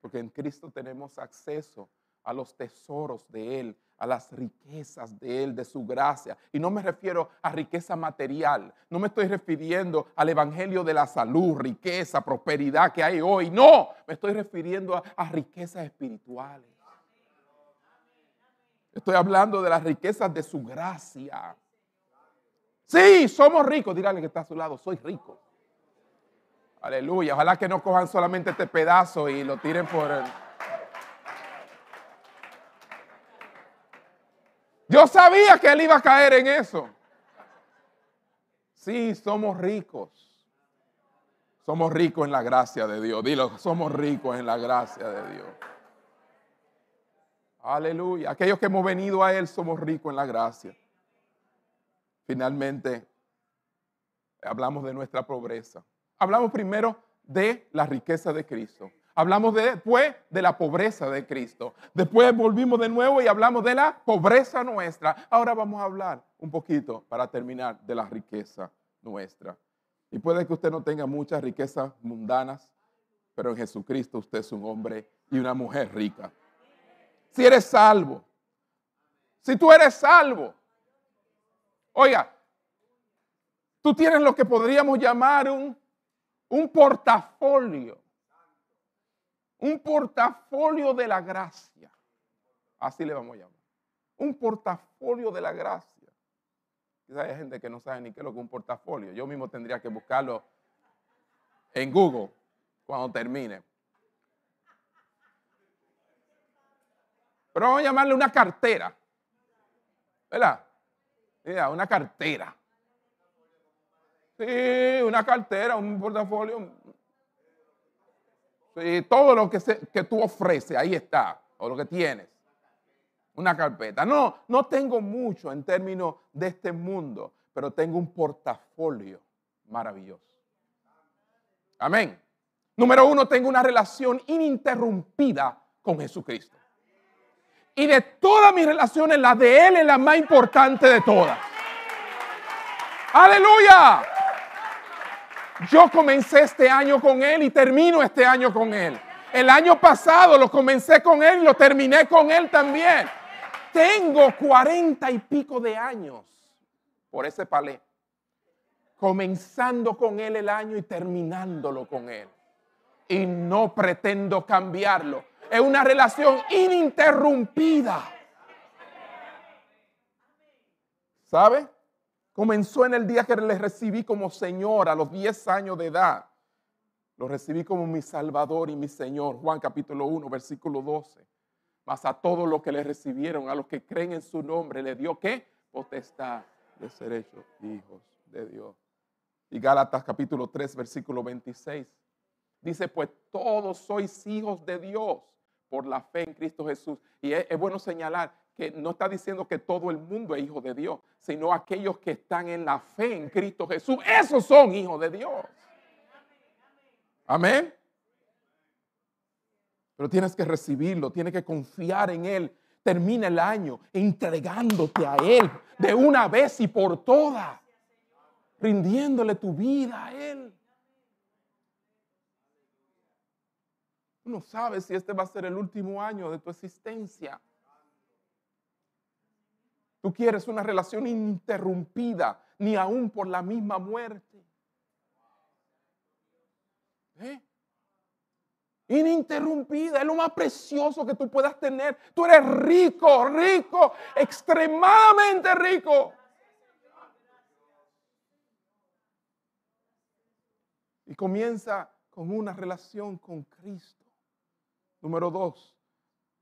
Porque en Cristo tenemos acceso a los tesoros de Él, a las riquezas de Él, de su gracia. Y no me refiero a riqueza material, no me estoy refiriendo al Evangelio de la salud, riqueza, prosperidad que hay hoy. No, me estoy refiriendo a, riquezas espirituales. Estoy hablando de las riquezas de su gracia. Sí, somos ricos. Dígale que está a su lado, soy rico. Aleluya. Ojalá que no cojan solamente este pedazo y lo tiren por el... Yo sabía que él iba a caer en eso. Sí, somos ricos. Somos ricos en la gracia de Dios. Dilo, somos ricos en la gracia de Dios. Aleluya. Aquellos que hemos venido a Él somos ricos en la gracia. Finalmente, hablamos de nuestra pobreza. Hablamos primero de la riqueza de Cristo. Hablamos después de la pobreza de Cristo. Después volvimos de nuevo y hablamos de la pobreza nuestra. Ahora vamos a hablar un poquito para terminar de la riqueza nuestra. Y puede que usted no tenga muchas riquezas mundanas, pero en Jesucristo usted es un hombre y una mujer rica si eres salvo. Si tú eres salvo. Oiga, tú tienes lo que podríamos llamar un, un portafolio. Un portafolio de la gracia. Así le vamos a llamar. Un portafolio de la gracia. Quizás hay gente que no sabe ni qué es lo que es un portafolio. Yo mismo tendría que buscarlo en Google cuando termine. Pero vamos a llamarle una cartera. ¿Verdad? Mira, una cartera. Sí, una cartera, un portafolio. Sí, todo lo que, que tú ofreces, ahí está, o lo que tienes. Una carpeta. No, no tengo mucho en términos de este mundo, pero tengo un portafolio maravilloso. Amén. Número uno, tengo una relación ininterrumpida con Jesucristo. Y de todas mis relaciones, la de Él es la más importante de todas. Aleluya. Yo comencé este año con Él y termino este año con Él. El año pasado lo comencé con Él y lo terminé con Él también. Tengo cuarenta y pico de años por ese palé. Comenzando con Él el año y terminándolo con Él. Y no pretendo cambiarlo es una relación ininterrumpida. ¿Sabe? Comenzó en el día que le recibí como Señor a los 10 años de edad. Lo recibí como mi Salvador y mi Señor. Juan capítulo 1, versículo 12. Mas a todos los que le recibieron, a los que creen en su nombre, le dio qué? Potestad de ser hechos hijos de Dios. Y Gálatas capítulo 3, versículo 26. Dice, pues todos sois hijos de Dios por la fe en Cristo Jesús. Y es, bueno señalar que no está diciendo que todo el mundo es hijo de Dios, sino aquellos que están en la fe en Cristo Jesús. Esos son hijos de Dios. Amén. Pero tienes que recibirlo, tienes que confiar en Él. Termina el año entregándote a Él de una vez y por todas, rindiéndole tu vida a Él. no sabes si este va a ser el último año de tu existencia. Tú quieres una relación ininterrumpida, ni aún por la misma muerte. ¿Eh? Ininterrumpida, es lo más precioso que tú puedas tener. Tú eres rico, rico, extremadamente rico. Y comienza con una relación con Cristo. Número dos,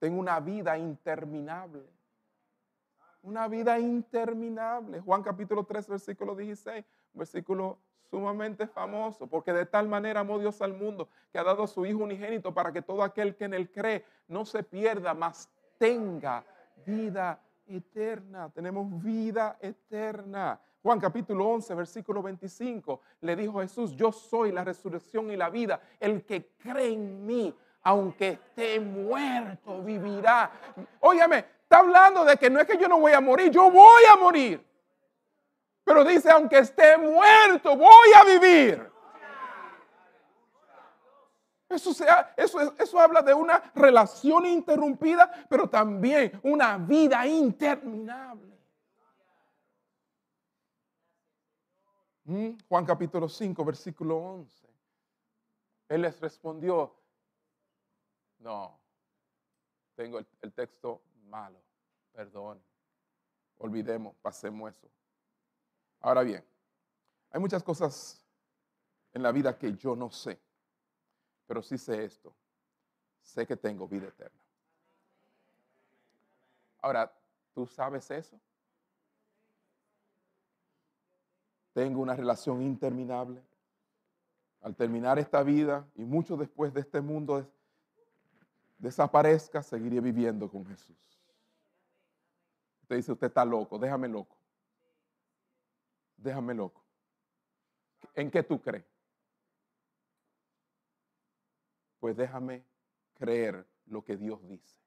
tengo una vida interminable. Una vida interminable. Juan capítulo 3, versículo 16, versículo sumamente famoso, porque de tal manera amó Dios al mundo que ha dado a su Hijo unigénito para que todo aquel que en él cree no se pierda, mas tenga vida eterna. Tenemos vida eterna. Juan capítulo 11, versículo 25, le dijo Jesús, yo soy la resurrección y la vida. El que cree en mí, aunque esté muerto, vivirá. Óyame, está hablando de que no es que yo no voy a morir, yo voy a morir. Pero dice, aunque esté muerto, voy a vivir. Eso, sea, eso, eso habla de una relación interrumpida, pero también una vida interminable. Mm, Juan capítulo 5, versículo 11. Él les respondió, no, tengo el, el texto malo, perdón, olvidemos, pasemos eso. Ahora bien, hay muchas cosas en la vida que yo no sé, pero sí sé esto, sé que tengo vida eterna. Ahora, ¿tú sabes eso? tengo una relación interminable. Al terminar esta vida y mucho después de este mundo desaparezca, seguiré viviendo con Jesús. Usted dice, usted está loco, déjame loco. Déjame loco. ¿En qué tú crees? Pues déjame creer lo que Dios dice.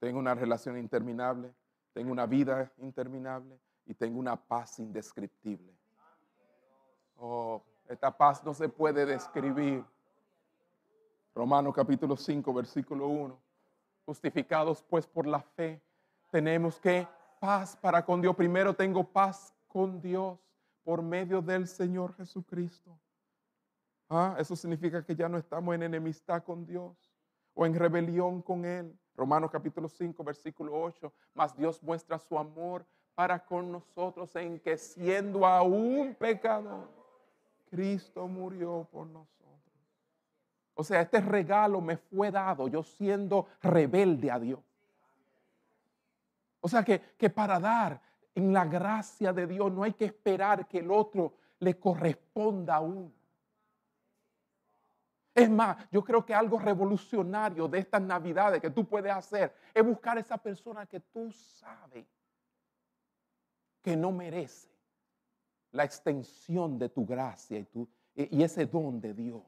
Tengo una relación interminable, tengo una vida interminable, y tengo una paz indescriptible. Oh, esta paz no se puede describir. Romanos capítulo 5, versículo 1. Justificados pues por la fe, tenemos que paz para con Dios. Primero tengo paz con Dios por medio del Señor Jesucristo. Ah, eso significa que ya no estamos en enemistad con Dios o en rebelión con Él. Romanos capítulo 5, versículo 8. Mas Dios muestra su amor para con nosotros en que siendo aún pecador, Cristo murió por nosotros. O sea, este regalo me fue dado yo siendo rebelde a Dios. O sea que, que para dar en la gracia de Dios no hay que esperar que el otro le corresponda a uno. Es más, yo creo que algo revolucionario de estas navidades que tú puedes hacer es buscar a esa persona que tú sabes que no merece la extensión de tu gracia y, tu, y ese don de Dios.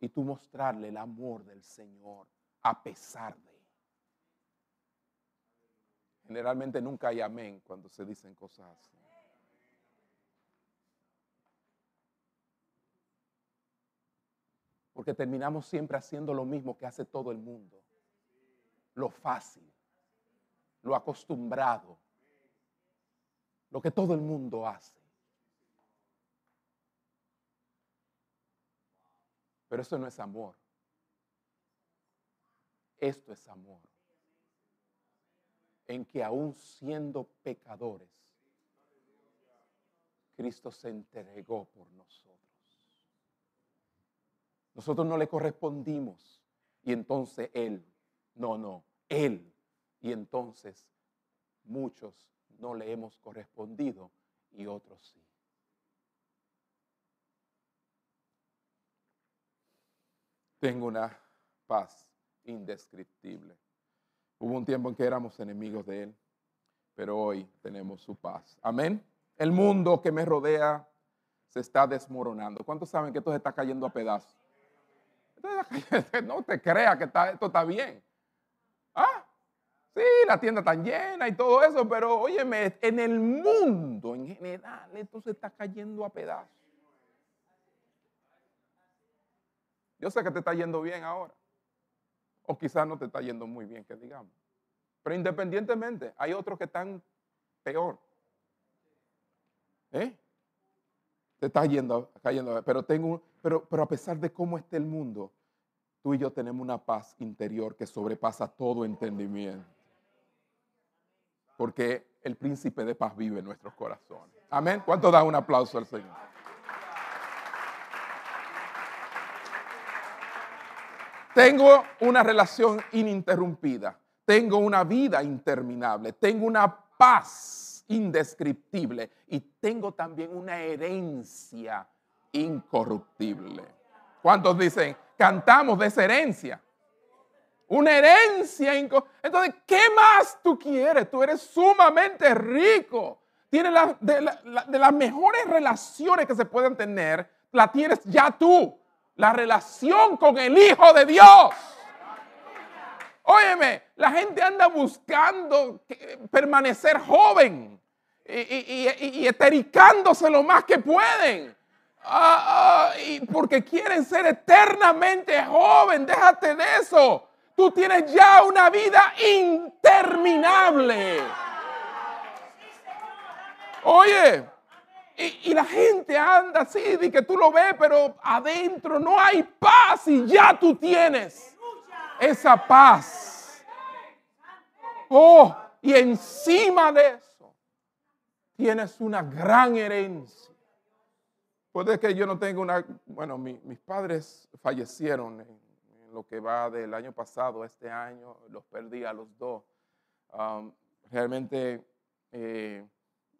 Y tú mostrarle el amor del Señor a pesar de. Generalmente nunca hay amén cuando se dicen cosas así. Porque terminamos siempre haciendo lo mismo que hace todo el mundo. Lo fácil, lo acostumbrado, lo que todo el mundo hace. Pero eso no es amor. Esto es amor. En que aún siendo pecadores, Cristo se entregó por nosotros. Nosotros no le correspondimos y entonces Él, no, no, Él. Y entonces muchos no le hemos correspondido y otros sí. Tengo una paz indescriptible. Hubo un tiempo en que éramos enemigos de Él, pero hoy tenemos su paz. Amén. El mundo que me rodea se está desmoronando. ¿Cuántos saben que esto se está cayendo a pedazos? (laughs) No te creas que esto está bien. ¿Ah? Sí, la tienda está llena y todo eso, pero óyeme, en el mundo en general esto se está cayendo a pedazos. Yo sé que te está yendo bien ahora. O quizás no te está yendo muy bien, que digamos. Pero independientemente, hay otros que están peor. ¿Eh? Te está yendo, cayendo. Pero, tengo, pero, pero a pesar de cómo esté el mundo, tú y yo tenemos una paz interior que sobrepasa todo entendimiento porque el príncipe de paz vive en nuestros corazones. Amén. ¿Cuánto da un aplauso al Señor? Tengo una relación ininterrumpida. Tengo una vida interminable. Tengo una paz indescriptible y tengo también una herencia incorruptible. ¿Cuántos dicen, cantamos de esa herencia? Una herencia incorruptible. Entonces, ¿qué más tú quieres? Tú eres sumamente rico. Tienes de, de las mejores relaciones que se pueden tener, la tienes ya tú. La relación con el Hijo de Dios. Óyeme, la gente anda buscando permanecer joven y, etericándose lo más que pueden. Ah, ah, y porque quieren ser eternamente joven. Déjate de eso. Tú tienes ya una vida interminable. Oye, y, la gente anda así, de que tú lo ves, pero adentro no hay paz y ya tú tienes esa paz. Oh, y encima de eso tienes una gran herencia. Puede que yo no tenga una, bueno, mis padres fallecieron en, lo que va del año pasado, este año, los perdí a los dos. Realmente eh,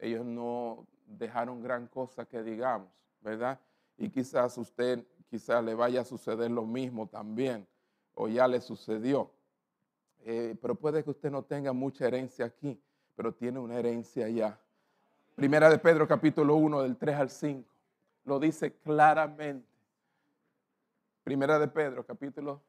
ellos no dejaron gran cosa que digamos, ¿verdad? Y quizás usted, quizás le vaya a suceder lo mismo también o ya le sucedió. Eh, pero puede que usted no tenga mucha herencia aquí, pero tiene una herencia allá. Primera de Pedro capítulo 1 del 3 al 5 lo dice claramente. Primera de Pedro capítulo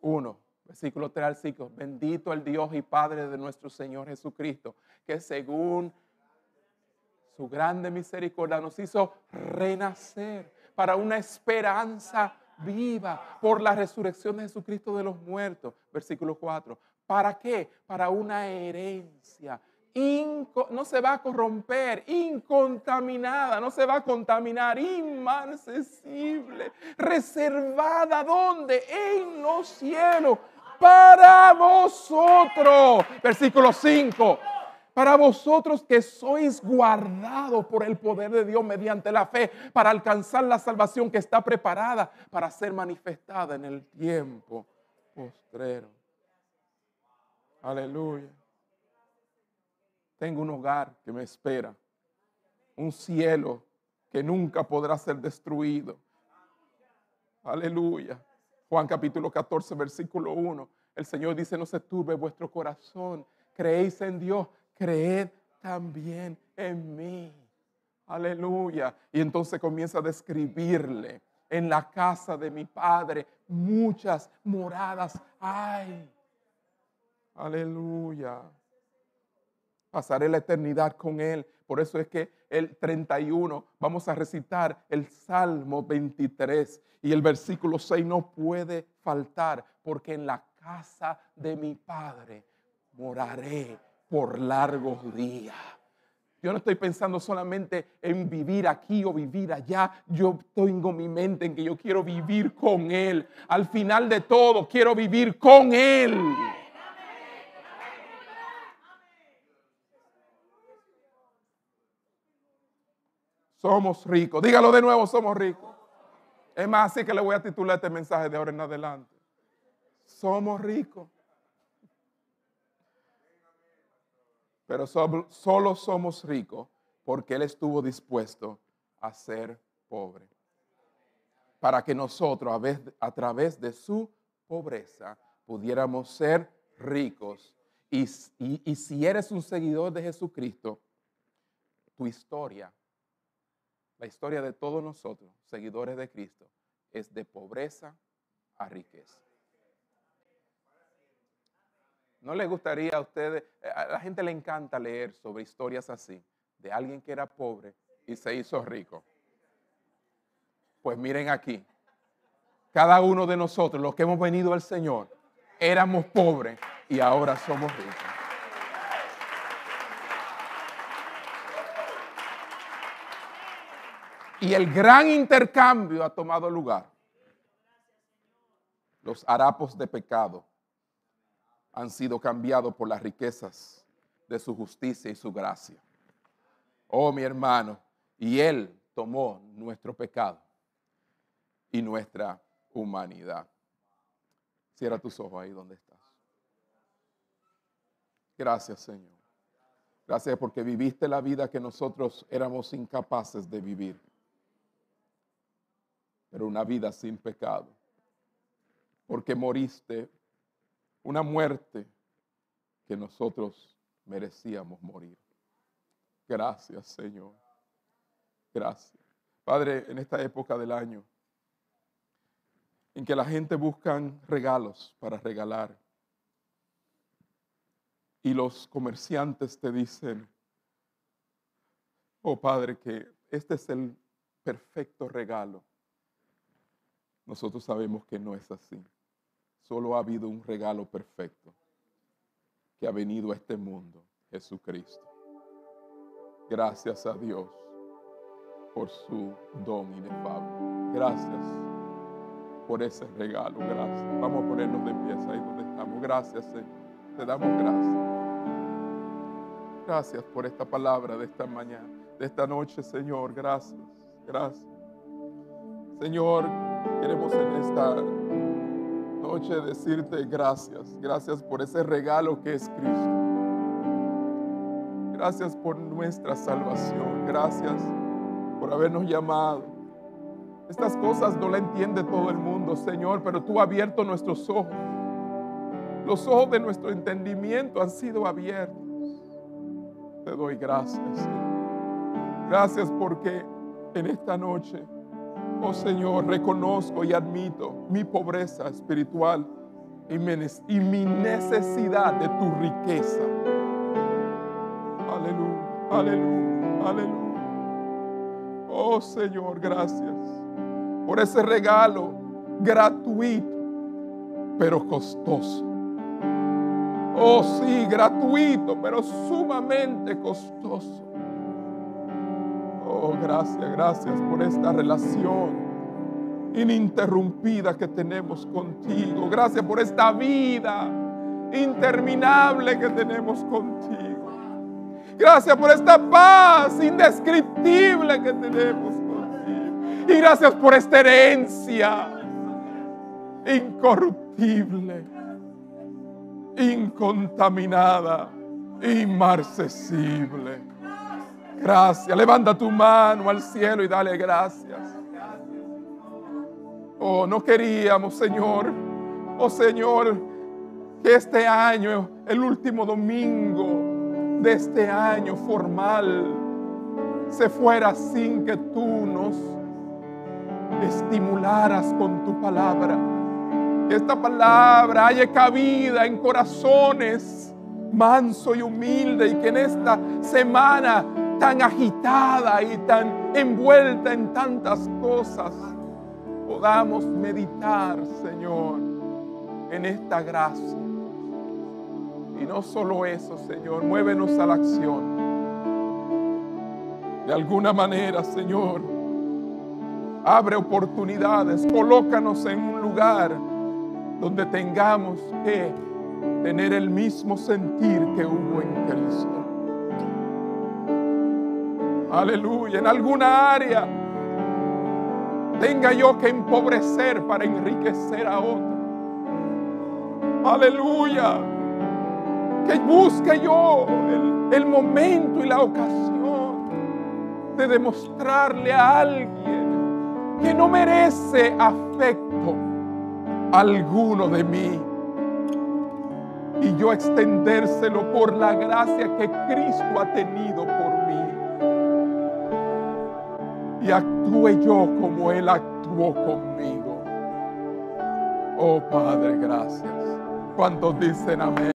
1, versículo 3 al 5. Bendito el Dios y Padre de nuestro Señor Jesucristo, que según su grande misericordia nos hizo renacer para una esperanza viva por la resurrección de Jesucristo de los muertos. Versículo 4. ¿Para qué? Para una herencia. no se va a corromper, incontaminada, no se va a contaminar, inmarcesible, reservada ¿dónde? En los cielos, para vosotros. Versículo 5 para vosotros que sois guardados por el poder de Dios mediante la fe para alcanzar la salvación que está preparada para ser manifestada en el tiempo postrero. Aleluya. Tengo un hogar que me espera, un cielo que nunca podrá ser destruido. Aleluya. Juan capítulo 14, versículo 1. El Señor dice, no se turbe vuestro corazón. Creéis en Dios, creed también en mí. Aleluya. Y entonces comienza a describirle, en la casa de mi padre muchas moradas hay. Aleluya. Pasaré la eternidad con él. Por eso es que el 31 vamos a recitar el Salmo 23 y el versículo 6 no puede faltar porque en la casa de mi padre moraré por largos días. Yo no estoy pensando solamente en vivir aquí o vivir allá. Yo tengo mi mente en que yo quiero vivir con Él. Al final de todo, quiero vivir con Él. Somos ricos. Dígalo de nuevo, somos ricos. Es más, así que le voy a titular este mensaje de ahora en adelante. Somos ricos. Pero solo somos ricos porque Él estuvo dispuesto a ser pobre. Para que nosotros a, través de su pobreza pudiéramos ser ricos. Y, y si eres un seguidor de Jesucristo, tu historia, la historia de todos nosotros, seguidores de Cristo, es de pobreza a riqueza. ¿No le gustaría a ustedes? Eh, a la gente le encanta leer sobre historias así, de alguien que era pobre y se hizo rico. Pues miren aquí, cada uno de nosotros, los que hemos venido al Señor, éramos pobres y ahora somos ricos. Y el gran intercambio ha tomado lugar. Los harapos de pecado han sido cambiados por las riquezas de su justicia y su gracia. Oh, mi hermano, y Él tomó nuestro pecado y nuestra humanidad. Cierra tus ojos ahí donde estás. Gracias, Señor. Gracias porque viviste la vida que nosotros éramos incapaces de vivir. Pero una vida sin pecado. Porque moriste una muerte que nosotros merecíamos morir. Gracias, Señor. Gracias. Padre, en esta época del año, en que la gente buscan regalos para regalar, y los comerciantes te dicen, oh Padre, que este es el perfecto regalo. Nosotros sabemos que no es así. Solo ha habido un regalo perfecto que ha venido a este mundo, Jesucristo. Gracias a Dios por su don inefable. Gracias por ese regalo. Gracias. Vamos a ponernos de pie ahí donde estamos. Gracias, Señor. Te damos gracias. Gracias por esta palabra de esta mañana, de esta noche, Señor. Gracias, gracias. Señor, queremos en esta noche decirte gracias. Gracias por ese regalo que es Cristo. Gracias por nuestra salvación. Gracias por habernos llamado. Estas cosas no la entiende todo el mundo, Señor, pero tú has abierto nuestros ojos. Los ojos de nuestro entendimiento han sido abiertos te doy gracias. Gracias porque en esta noche, oh Señor, reconozco y admito mi pobreza espiritual y mi necesidad de tu riqueza. Aleluya, aleluya, aleluya. Oh Señor, gracias por ese regalo gratuito, pero costoso. Oh sí, gratuito, pero sumamente costoso. Oh, gracias, gracias por esta relación ininterrumpida que tenemos contigo. Gracias por esta vida interminable que tenemos contigo. Gracias por esta paz indescriptible que tenemos contigo. Y gracias por esta herencia incorruptible incontaminada, inmarcesible. Gracias. Levanta tu mano al cielo y dale gracias. Oh, no queríamos, Señor. Oh, Señor, que este año, el último domingo de este año formal, se fuera sin que tú nos estimularas con tu palabra que esta palabra haya cabida en corazones manso y humilde y que en esta semana tan agitada y tan envuelta en tantas cosas podamos meditar, Señor, en esta gracia. Y no solo eso, Señor, muévenos a la acción. De alguna manera, Señor, abre oportunidades, colócanos en un lugar donde tengamos que tener el mismo sentir que hubo en Cristo. Aleluya. En alguna área tenga yo que empobrecer para enriquecer a otro. Aleluya. Que busque yo el, momento y la ocasión de demostrarle a alguien que no merece afecto alguno de mí. Y yo extendérselo por la gracia que Cristo ha tenido por. Y actúe yo como Él actuó conmigo. Oh Padre, gracias. ¿Cuántos dicen amén?